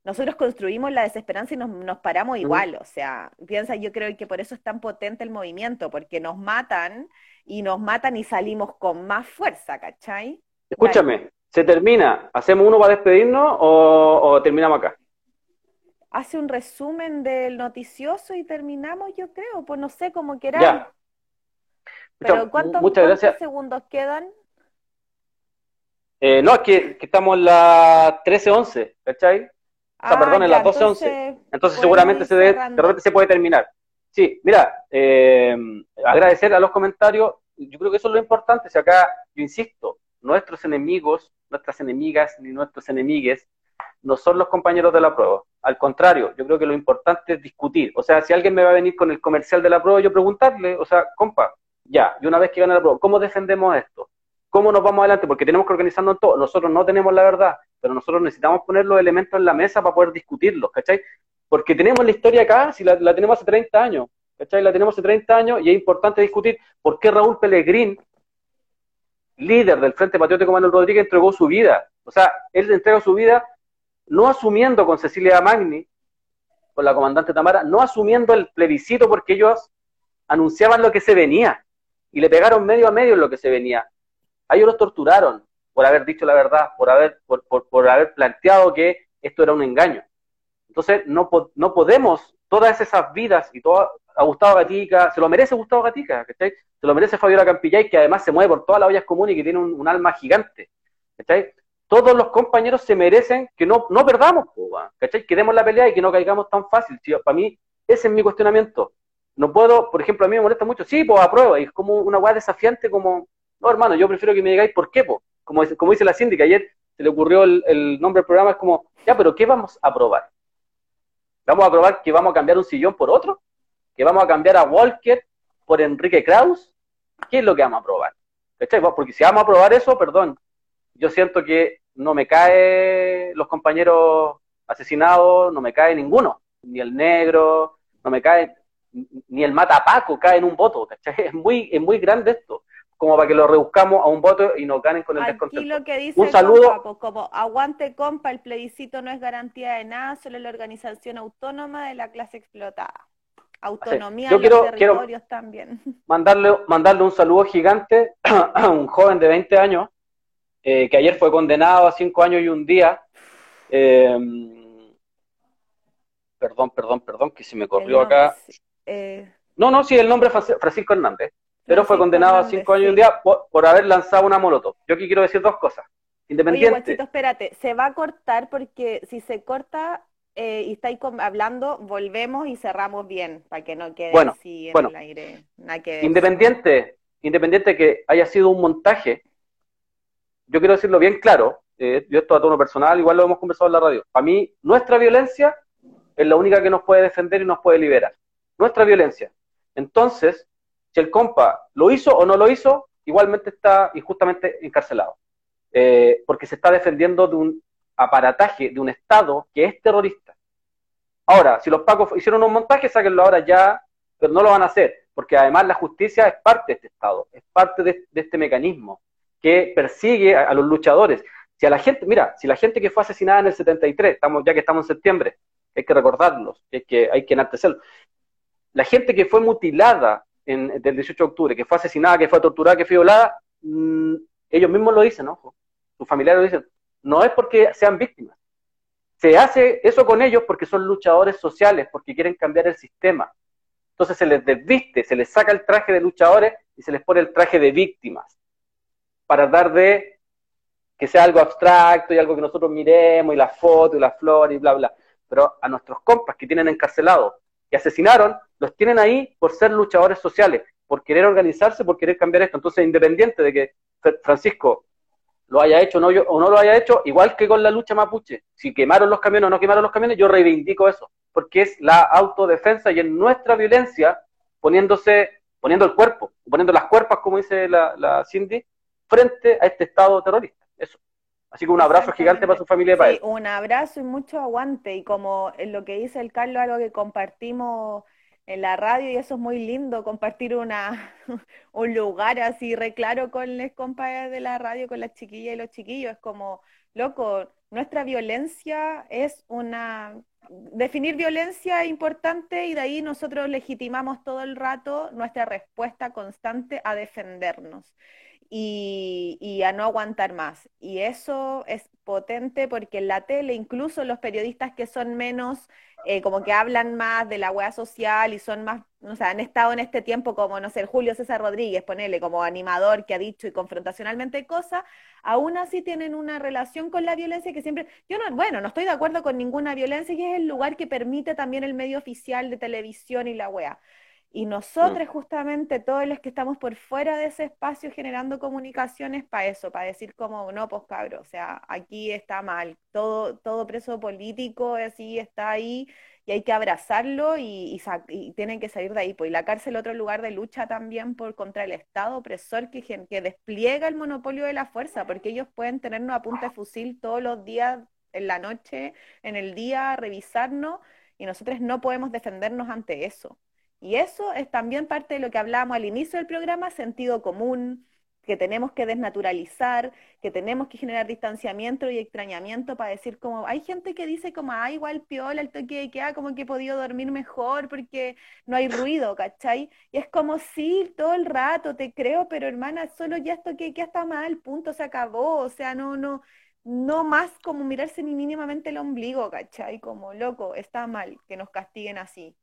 nosotros construimos la desesperanza y nos, paramos igual, o sea, piensa, yo creo que por eso es tan potente el movimiento, porque nos matan y nos matan y salimos con más fuerza, ¿cachai? Escúchame, se termina. ¿Hacemos uno para despedirnos o, terminamos acá? Hace un resumen del noticioso y terminamos, yo creo. Pues no sé, cómo quieras. Pero ¿cuántos, segundos quedan? Eh, no, es que, estamos en las 13.11, ¿cachai? O sea, ah, perdón, en las 12.11. Entonces seguramente se de, repente se puede terminar. Sí, mira, eh, agradecer a los comentarios. Yo creo que eso es lo importante. Si acá, yo insisto, nuestros enemigos, nuestras enemigas, ni nuestros enemigues, no son los compañeros de la prueba. Al contrario, yo creo que lo importante es discutir. O sea, si alguien me va a venir con el comercial de la prueba, yo preguntarle, o sea, compa, ya, y una vez que gane la prueba, ¿cómo defendemos esto? ¿Cómo nos vamos adelante? Porque tenemos que organizarnos todo. Nosotros no tenemos la verdad, pero nosotros necesitamos poner los elementos en la mesa para poder discutirlos, ¿cachai? Porque tenemos la historia acá, si la, tenemos hace 30 años, ¿cachai? La tenemos hace 30 años y es importante discutir por qué Raúl Pellegrín, líder del Frente Patriótico Manuel Rodríguez, entregó su vida. O sea, él entregó su vida no asumiendo con Cecilia Magni, con la comandante Tamara, no asumiendo el plebiscito porque ellos anunciaban lo que se venía y le pegaron medio a medio en lo que se venía. A ellos los torturaron por haber dicho la verdad, por haber, por, por, haber planteado que esto era un engaño. Entonces, no, no podemos, todas esas vidas y todo, a Gustavo Gatica, se lo merece Gustavo Gatica, ¿cachai? Se lo merece Fabiola Campillay, que además se mueve por todas las ollas comunes y que tiene un, alma gigante, ¿cachai? Todos los compañeros se merecen que no, no perdamos, ¿cachai? Que demos la pelea y que no caigamos tan fácil. Para mí, ese es mi cuestionamiento. No puedo, por ejemplo, a mí me molesta mucho, sí, pues aprueba, y es como una weá desafiante como, no, hermano, yo prefiero que me digáis por qué, pues. Como, como dice la síndica, ayer se le ocurrió el, nombre del programa, es como, ya, pero ¿qué vamos a aprobar? ¿Vamos a aprobar que vamos a cambiar un sillón por otro? ¿Que vamos a cambiar a Walker por Enrique Kraus? ¿Qué es lo que vamos a aprobar? Porque si vamos a aprobar eso, perdón, yo siento que no me cae los compañeros asesinados, no me cae ninguno, ni el negro, no me cae, ni el matapaco cae en un voto, ¿cachai? Es muy, es muy grande esto como para que lo rebuscamos a un voto y nos ganen con el Aquí lo que dice un saludo. Pues, como aguante compa, el plebiscito no es garantía de nada, solo la organización autónoma de la clase explotada. Autonomía Yo quiero, territorios también. Mandarle, mandarle un saludo gigante a un joven de 20 años eh, que ayer fue condenado a 5 años y un día. Em, perdón, perdón, perdón, que se me corrió acá. Eh, no, no, sí, el nombre es Francisco Hernández pero fue condenado a cinco años y un día por, haber lanzado una molotov. Yo aquí quiero decir dos cosas. Independiente. Oye, espérate, se va a cortar porque si se corta eh, y estáis hablando, volvemos y cerramos bien, para que no quede así en el aire. independiente, independiente que haya sido un montaje, yo quiero decirlo bien claro, eh, yo esto a tono personal, igual lo hemos conversado en la radio. A mí, nuestra violencia es la única que nos puede defender y nos puede liberar. Nuestra violencia. Entonces, si el compa lo hizo o no lo hizo, igualmente está injustamente encarcelado. Eh, porque se está defendiendo de un aparataje, de un Estado que es terrorista. Ahora, si los pacos hicieron un montaje, sáquenlo ahora ya, pero no lo van a hacer, porque además la justicia es parte de este Estado, es parte de, este mecanismo que persigue a, los luchadores. Si a la gente, mira, si la gente que fue asesinada en el 73, estamos, ya que estamos en septiembre, hay que recordarlos, hay que, hay que. La gente que fue mutilada del 18 de octubre, que fue asesinada, que fue torturada, que fue violada, mm, ellos mismos lo dicen, ojo, sus familiares lo dicen, no es porque sean víctimas. Se hace eso con ellos porque son luchadores sociales, porque quieren cambiar el sistema. Entonces se les desviste, se les saca el traje de luchadores y se les pone el traje de víctimas para dar de que sea algo abstracto y algo que nosotros miremos y la foto y la flor y bla, bla. Pero a nuestros compas que tienen encarcelados asesinaron, los tienen ahí por ser luchadores sociales, por querer organizarse, por querer cambiar esto. Entonces, independiente de que Francisco lo haya hecho o no, lo haya hecho, igual que con la lucha mapuche, si quemaron los camiones o no quemaron los camiones, yo reivindico eso, porque es la autodefensa y en nuestra violencia poniéndose, poniendo el cuerpo, poniendo las cuerpas, como dice la, la Cindy, frente a este Estado terrorista. Eso. Así que un abrazo gigante para su familia y para sí, Un abrazo y mucho aguante. Y como lo que dice el Carlos, algo que compartimos en la radio, y eso es muy lindo, compartir una, un lugar así re claro con los compañeros de la radio, con las chiquillas y los chiquillos. Es como, loco, nuestra violencia es una... Definir violencia es importante y de ahí nosotros legitimamos todo el rato nuestra respuesta constante a defendernos. Y, y, a no aguantar más. Y eso es potente porque en la tele, incluso los periodistas que son menos, eh, como que hablan más de la wea social y son más, o sea, han estado en este tiempo como, no sé, Julio César Rodríguez, ponele como animador que ha dicho y confrontacionalmente cosas, aún así tienen una relación con la violencia que siempre, yo no, bueno, no estoy de acuerdo con ninguna violencia y es el lugar que permite también el medio oficial de televisión y la wea. Y nosotros, mm. justamente, todos los que estamos por fuera de ese espacio generando comunicaciones para eso, para decir como, no, pues cabro, o sea, aquí está mal, todo, todo preso político así está ahí y hay que abrazarlo y, y, tienen que salir de ahí. Pues y la cárcel otro lugar de lucha también por contra el Estado opresor que, que despliega el monopolio de la fuerza, porque ellos pueden tenernos a punta de fusil todos los días, en la noche, en el día, revisarnos, y nosotros no podemos defendernos ante eso. Y eso es también parte de lo que hablábamos al inicio del programa, sentido común, que tenemos que desnaturalizar, que tenemos que generar distanciamiento y extrañamiento para decir como, hay gente que dice como, ah, igual piola, el toque de queda, como que he podido dormir mejor porque no hay ruido, ¿cachai? Y es como, sí, todo el rato, te creo, pero hermana, solo ya esto que está mal, punto, se acabó, o sea, no, no, no más como mirarse ni mínimamente el ombligo, ¿cachai? Como, loco, está mal que nos castiguen así.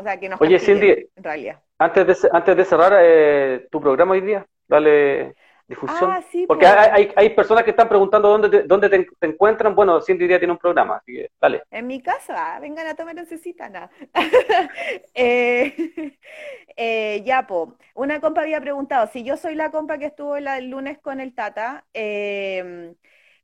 O sea, que nos Oye, Cindy, en realidad. Antes de, antes de cerrar eh, tu programa hoy día, dale difusión. Ah, sí, Porque hay, hay, personas que están preguntando dónde te, dónde te, encuentran. Bueno, Cindy día tiene un programa, así que dale. En mi casa, vengan a tomar necesitan. nada. eh, eh, ya, po. Una compa había preguntado si yo soy la compa que estuvo el lunes con el Tata. Eh,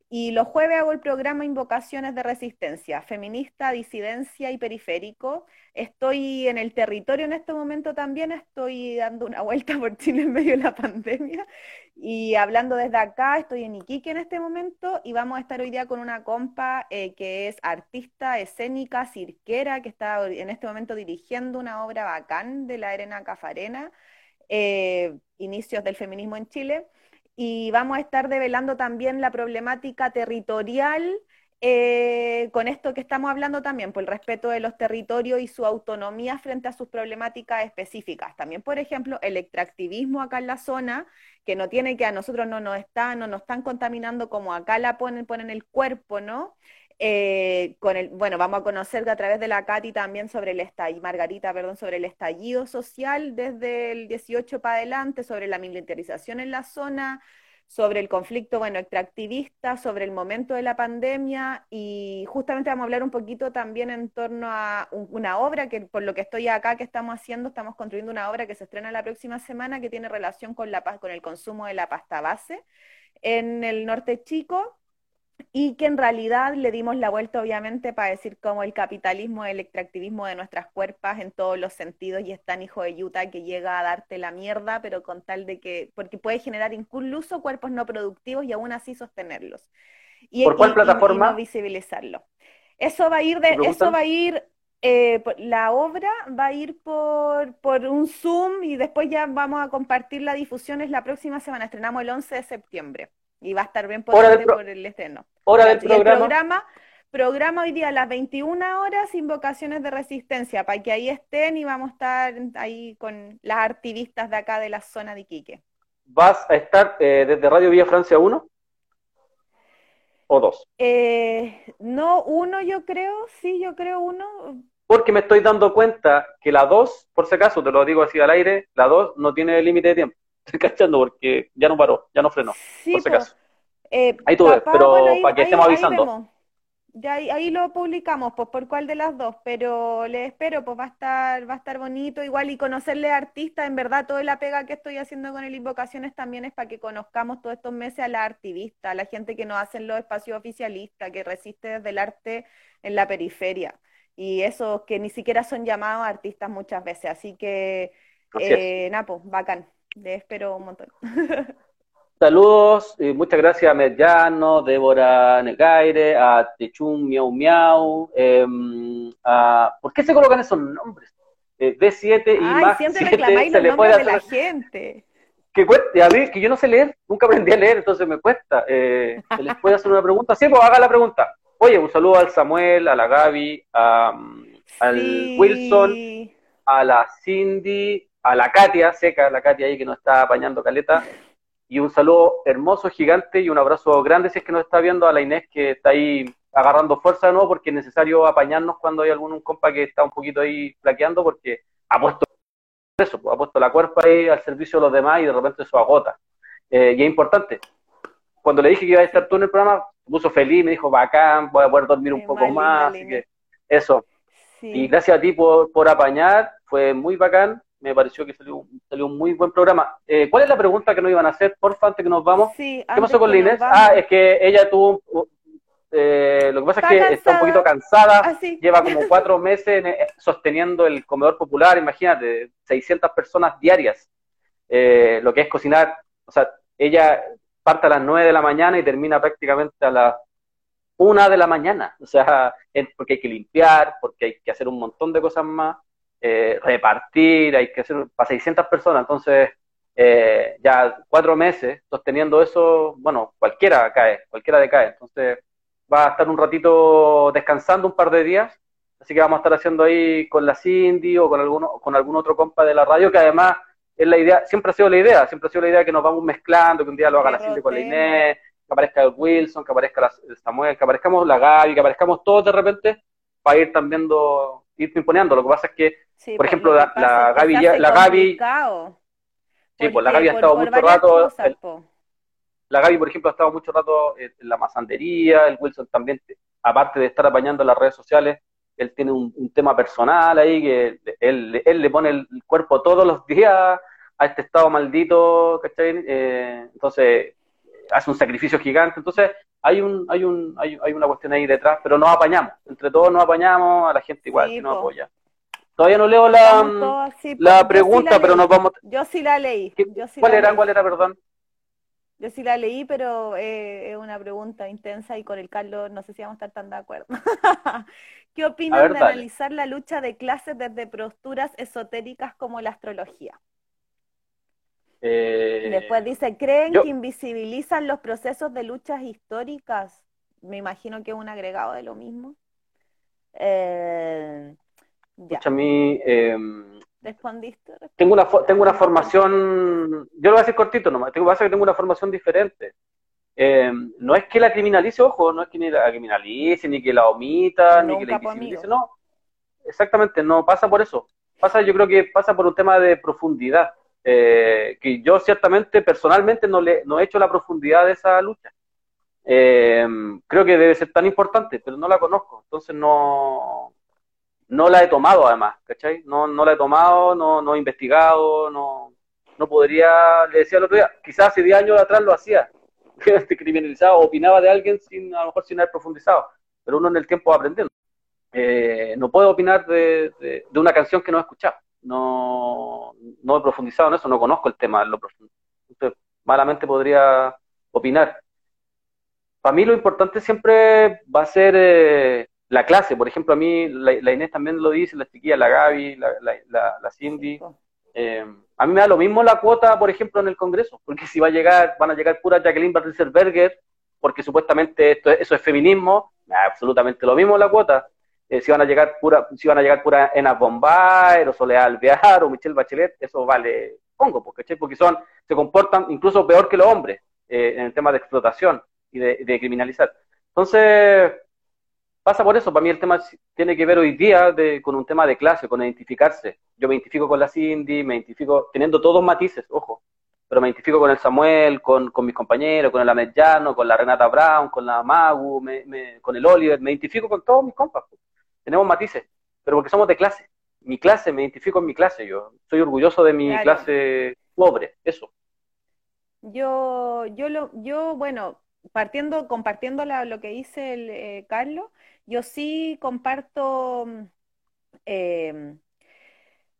y los jueves hago el programa Invocaciones de Resistencia, feminista, disidencia y periférico. Estoy en el territorio en este momento también, estoy dando una vuelta por Chile en medio de la pandemia y hablando desde acá, estoy en Iquique en este momento y vamos a estar hoy día con una compa eh, que es artista escénica, cirquera, que está en este momento dirigiendo una obra bacán de la Arena Cafarena, eh, inicios del feminismo en Chile y vamos a estar develando también la problemática territorial eh, con esto que estamos hablando también, por el respeto de los territorios y su autonomía frente a sus problemáticas específicas. También, por ejemplo, el extractivismo acá en la zona, que no tiene que a nosotros no nos están, no nos están contaminando como acá la ponen, ponen el cuerpo, ¿no? Eh, con el, bueno, vamos a conocer a través de la Cati también sobre el estallido, Margarita, perdón, sobre el estallido social desde el 18 para adelante, sobre la militarización en la zona, sobre el conflicto, bueno, extractivista, sobre el momento de la pandemia y justamente vamos a hablar un poquito también en torno a una obra que por lo que estoy acá que estamos haciendo, estamos construyendo una obra que se estrena la próxima semana que tiene relación con la con el consumo de la pasta base en el norte chico y que en realidad le dimos la vuelta obviamente para decir cómo el capitalismo, el extractivismo de nuestras cuerpas en todos los sentidos y es tan hijo de Utah que llega a darte la mierda, pero con tal de que, porque puede generar incluso cuerpos no productivos y aún así sostenerlos. Y, ¿Por cuál plataforma? Y visibilizarlo. Eso va a ir de, eso va a ir eh, la obra va a ir por, por un Zoom y después ya vamos a compartir la difusión, es la próxima semana, estrenamos el 11 de septiembre. Y va a estar bien potente por el estreno. Hora del programa. programa. hoy día a las 21 horas, Invocaciones de Resistencia, para que ahí estén y vamos a estar ahí con las activistas de acá de la zona de Iquique. ¿Vas a estar eh, desde Radio Vía Francia 1? ¿O dos? Eh, no, uno yo creo, sí, yo creo uno. Porque me estoy dando cuenta que la 2, por si acaso, te lo digo así al aire, la 2 no tiene límite de tiempo. Cachando porque ya no paró, ya no frenó, por si acaso. Eh, ahí tú ves, pero para que estemos avisando. ya ahí, lo publicamos, pues por cuál de las dos, pero le espero, pues va a estar, va a estar bonito igual y conocerle a artistas, en verdad toda la pega que estoy haciendo con el Invocaciones también es para que conozcamos todos estos meses a la artivista, a la gente que nos hacen los espacios oficialistas, que resiste desde el arte en la periferia, y esos que ni siquiera son llamados artistas muchas veces, así que, eh, Napo, bacán. Le espero un montón. Saludos, y muchas gracias a Mediano, Débora Negaire, a Techum Miau Miau. Em, ¿Por qué se colocan esos nombres? Eh, D7 y Ay, siempre 7 se le puede hacer... de la gente. Que cueste, a ver, que yo no sé leer, nunca aprendí a leer, entonces me cuesta. Eh, ¿Se les puede hacer una pregunta? Sí, pues haga la pregunta. Oye, un saludo al Samuel, a la Gaby, al Wilson, a la Cindy, a la Katia, seca, la Katia ahí que nos está apañando caleta. Y un saludo hermoso, gigante y un abrazo grande si es que nos está viendo a la Inés que está ahí agarrando fuerza de nuevo porque es necesario apañarnos cuando hay algún compa que está un poquito ahí flaqueando porque ha puesto eso, ha puesto la cuerpa ahí al servicio de los demás y de repente eso agota. Eh, y es importante. Cuando le dije que iba a estar tú en el programa, se puso feliz, me dijo, bacán, voy a poder dormir un poco más, así que eso. Y gracias a ti por, por apañar, fue muy bacán me pareció que salió, salió un muy buen programa. Eh, ¿Cuál es la pregunta que nos iban a hacer, porfa, antes que nos vamos? ¿Qué pasó con la Inés? Ah, es que ella tuvo... Eh, lo que pasa es que está un poquito cansada, ah, lleva como cuatro meses eh, sosteniendo el comedor popular, imagínate, 600 personas diarias, lo que es cocinar, o sea, ella parte a las 9 de la mañana y termina prácticamente a las 1 de la mañana, o sea, porque hay que limpiar, porque hay que hacer un montón de cosas más, eh, repartir, hay que hacer para 600 personas, entonces eh, ya cuatro meses sosteniendo eso, bueno, cualquiera cae, cualquiera decae, entonces va a estar un ratito descansando un par de días, así que vamos a estar haciendo ahí con la Cindy o con alguno, con algún otro compa de la radio, que además es la idea, siempre ha sido la idea, siempre ha sido la idea que nos vamos mezclando, que un día lo haga la Cindy con la Inés, que aparezca el Wilson, que aparezca el Samuel, que aparezcamos la Gaby, que aparezcamos todos de repente, para ir también ir imponiendo. Lo que pasa es que por pues, ejemplo, la, la Gaby, la Gaby, sí, pues la Gaby ha estado mucho rato, la Gaby, por ejemplo, ha estado mucho rato en la masandería, el Wilson también, aparte de estar apañando las redes sociales, él tiene un, tema personal ahí que él, él, le pone el cuerpo todos los días a este estado maldito, ¿cachai? Eh, entonces, hace un sacrificio gigante, entonces hay un, hay un, hay, hay, una cuestión ahí detrás, pero nos apañamos, entre todos nos apañamos, a la gente igual que nos apoya. Todavía no leo la, mm, la pregunta, pero nos vamos. Yo sí la leí. ¿Cuál era? ¿Cuál era, perdón? Yo sí la leí, pero eh, es una pregunta intensa y con el Carlos no sé si vamos a estar tan de acuerdo. ¿Qué opinan de analizar la lucha de clases desde posturas esotéricas como la astrología? Eh, Después dice, ¿creen que invisibilizan los procesos de luchas históricas? Me imagino que es un agregado de lo mismo. Eh, Escucha, a mí... Em, ¿Respondiste? Tengo una, tengo una formación, yo lo voy a decir cortito nomás, tengo, pasa que tengo una formación diferente. Em, no es que la criminalice, ojo, no es que ni la criminalice, ni que la omita, ni que la invisibilice, no. Exactamente, no pasa por eso. Pasa, yo creo que pasa por un tema de profundidad, eh, que yo ciertamente, personalmente, no, le, no he hecho la profundidad de esa lucha. Em, creo que debe ser tan importante, pero no la conozco, entonces no, no la he tomado además, ¿cachai? No, no la he tomado, no, no he investigado, no, no podría, le decía el otro día, quizás hace 10 años atrás lo hacía, criminalizado, opinaba de alguien sin, a lo mejor sin haber profundizado, pero uno en el tiempo va aprendiendo. Eh, no puedo opinar de, de, una canción que no he escuchado, no, no he profundizado en eso, no conozco el tema, lo profundo. Entonces, malamente podría opinar. Para mí lo importante siempre va a ser eh, la clase, por ejemplo, a mí, la, Inés también lo dice, la chiquilla, la Gaby, la, la, Cindy. Eh, a mí me da lo mismo la cuota, por ejemplo, en el Congreso, porque si va a llegar, van a llegar pura Jacqueline Berger, porque supuestamente esto, eso es feminismo, absolutamente lo mismo la cuota. Eh, si van a llegar pura, si van a llegar pura Ena Bombay, o Soledad Alvear, o Michelle Bachelet, eso vale pongo, porque, porque son, se comportan incluso peor que los hombres eh, en el tema de explotación y de, de criminalizar. Entonces, pasa por eso. Para mí el tema tiene que ver hoy día con un tema de clase, con identificarse. Yo me identifico con la Cindy, me identifico teniendo todos matices, ojo, pero me identifico con el Samuel, con, mis compañeros, con el Ahmed con la Renata Brown, con la Magu, con el Oliver, me identifico con todos mis compas. Tenemos matices, pero porque somos de clase. Mi clase, me identifico en mi clase, yo soy orgulloso de mi clase pobre, eso. Yo, yo, lo, yo, bueno, partiendo, compartiendo lo que dice el eh, Carlos, yo sí comparto, mm, em,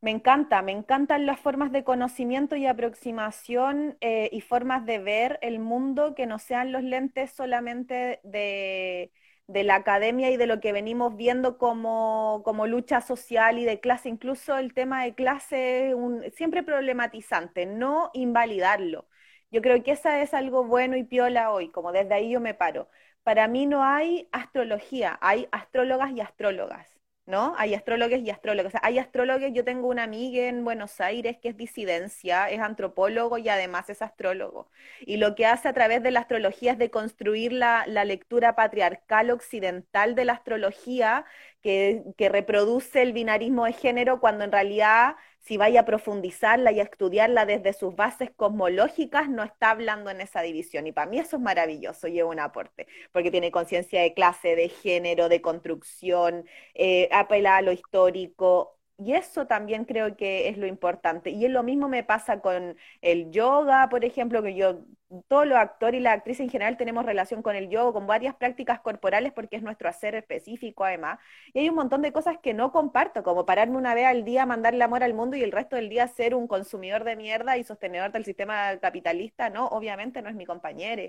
me encanta, me encantan las formas de conocimiento y aproximación eh, y formas de ver el mundo que no sean los lentes solamente de, la academia y de lo que venimos viendo como, lucha social y de clase, incluso el tema de clase un, siempre problematizante, no invalidarlo. Yo creo que esa es algo bueno y piola hoy, como desde ahí yo me paro para mí no hay astrología, hay astrólogas y astrólogas. ¿No? Hay astrólogos y astrólogos. hay astrólogos, yo tengo una amiga en Buenos Aires que es disidencia, es antropólogo y además es astrólogo. Y lo que hace a través de la astrología es de construir la, la lectura patriarcal occidental de la astrología que, que reproduce el binarismo de género cuando en realidad si vaya a profundizarla y a estudiarla desde sus bases cosmológicas, no está hablando en esa división. Y para mí eso es maravilloso, lleva un aporte, porque tiene conciencia de clase, de género, de construcción, eh, apela a lo histórico, y eso también creo que es lo importante. Y es lo mismo me pasa con el yoga, por ejemplo, que yo, todos los actores y la actriz en general tenemos relación con el yoga, con varias prácticas corporales, porque es nuestro hacer específico además. Y hay un montón de cosas que no comparto, como pararme una vez al día, mandarle amor al mundo y el resto del día ser un consumidor de mierda y sostenedor del sistema capitalista, no, obviamente no es mi compañero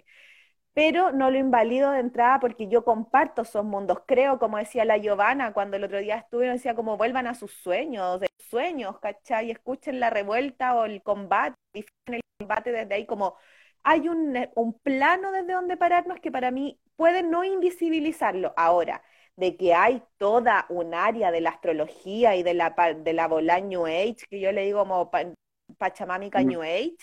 pero no lo invalido de entrada porque yo comparto esos mundos. Creo, como decía la Giovanna cuando el otro día estuve, decía como vuelvan a sus sueños, de sueños, ¿cachai? Escuchen la revuelta o el combate, el combate desde ahí como hay un, un plano desde donde pararnos que para mí puede no invisibilizarlo. Ahora, de que hay toda un área de la astrología y de la, de la bola New Age, que yo le digo como Pachamámica mm. New Age,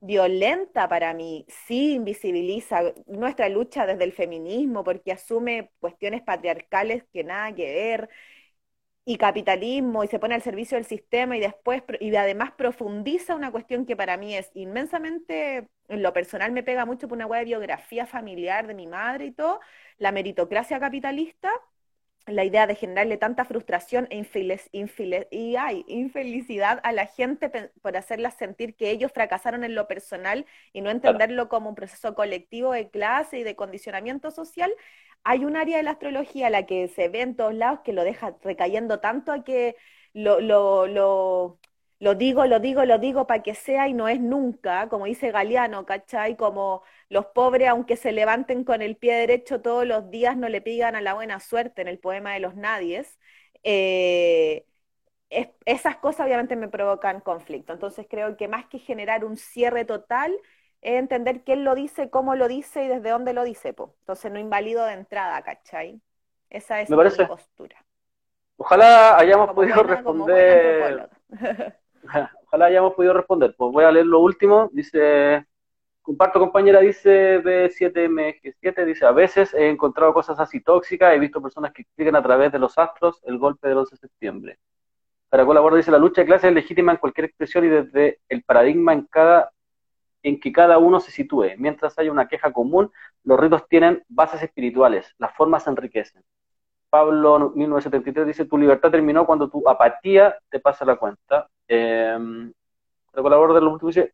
violenta para mí, sí invisibiliza nuestra lucha desde el feminismo porque asume cuestiones patriarcales que nada que ver y capitalismo y se pone al servicio del sistema y después y además profundiza una cuestión que para mí es inmensamente en lo personal me pega mucho por una web de biografía familiar de mi madre y todo, la meritocracia capitalista la idea de generarle tanta frustración e y infelicidad a la gente por hacerla sentir que ellos fracasaron en lo personal y no entenderlo como un proceso colectivo de clase y de condicionamiento social, hay un área de la astrología a la que se ve en todos lados que lo deja recayendo tanto a que lo, lo, lo lo digo, lo digo, lo digo para que sea y no es nunca, como dice Galeano, ¿cachai? Como los pobres, aunque se levanten con el pie derecho todos los días, no le pidan a la buena suerte en el poema de los nadies. Eh, esas cosas obviamente me provocan conflicto. Entonces creo que más que generar un cierre total, es entender quién lo dice, cómo lo dice y desde dónde lo dice. Po. Entonces no invalido de entrada, ¿cachai? Esa es mi postura. Ojalá hayamos podido responder. Ojalá hayamos podido responder. Pues voy a leer lo último. Dice, comparto compañera, dice B7MG7, dice, a veces he encontrado cosas así tóxicas, he visto personas que explican a través de los astros el golpe del 11 de septiembre. Para colaborar, dice, la lucha de clases es legítima en cualquier expresión y desde el paradigma en en que cada uno se sitúe. Mientras haya una queja común, los ritos tienen bases espirituales, las formas se enriquecen. Pablo 1973 dice, tu libertad terminó cuando tu apatía te pasa la cuenta. Eh, el colaborador de los últimos dice,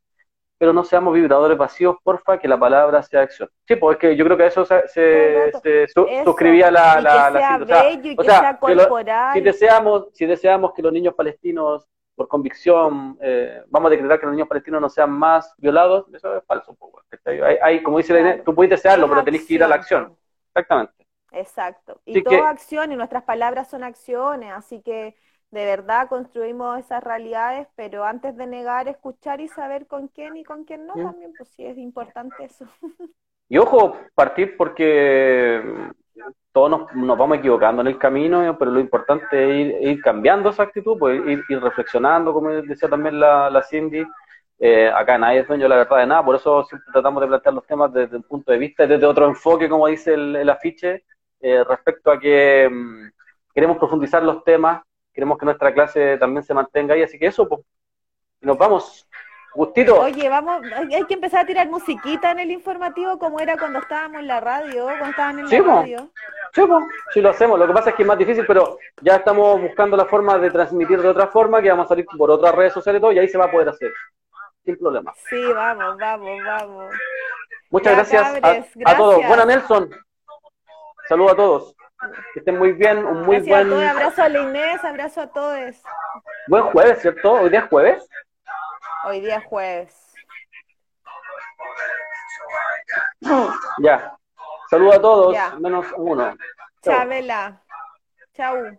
pero no seamos vibradores vacíos, porfa, que la palabra sea acción. Sí, pues es que yo creo que eso se, se, suscribía la, la, o sea, si deseamos, si deseamos que los niños palestinos, por convicción, eh, vamos a decretar que los niños palestinos no sean más violados, eso es falso. Pues, hay, hay, como dice la tú puedes desearlo, pero tenés que ir a la acción. Exactamente. Exacto. Y toda acción y nuestras palabras son acciones, así que de verdad construimos esas realidades, pero antes de negar, escuchar y saber con quién y con quién no, también, pues sí es importante eso. Y ojo, partir porque todos nos, vamos equivocando en el camino, pero lo importante es ir, cambiando esa actitud, pues ir, reflexionando, como decía también la, la Cindy. Eh, acá nadie es dueño la verdad de nada, por eso siempre tratamos de plantear los temas desde un punto de vista, desde otro enfoque, como dice el afiche, eh, respecto a que mm, queremos profundizar los temas, queremos que nuestra clase también se mantenga ahí, así que eso, pues, nos vamos. Gustito. Oye, vamos, hay que empezar a tirar musiquita en el informativo como era cuando estábamos en la radio, cuando estaban en la radio. Sí, sí, lo hacemos. Lo que pasa es que es más difícil, pero ya estamos buscando la forma de transmitir de otra forma, que vamos a salir por otras redes sociales y todo, y ahí se va a poder hacer. Sin problema. Sí, vamos, vamos, vamos. Muchas gracias, a, a, todos. Buena, Nelson. Saludos a todos. Que estén muy bien, un muy buen. abrazo a la Inés, abrazo a todos. Buen jueves, ¿cierto? ¿Hoy día es jueves? Hoy día es jueves. Ya. Saludos a todos, menos uno. Chabela. Chau.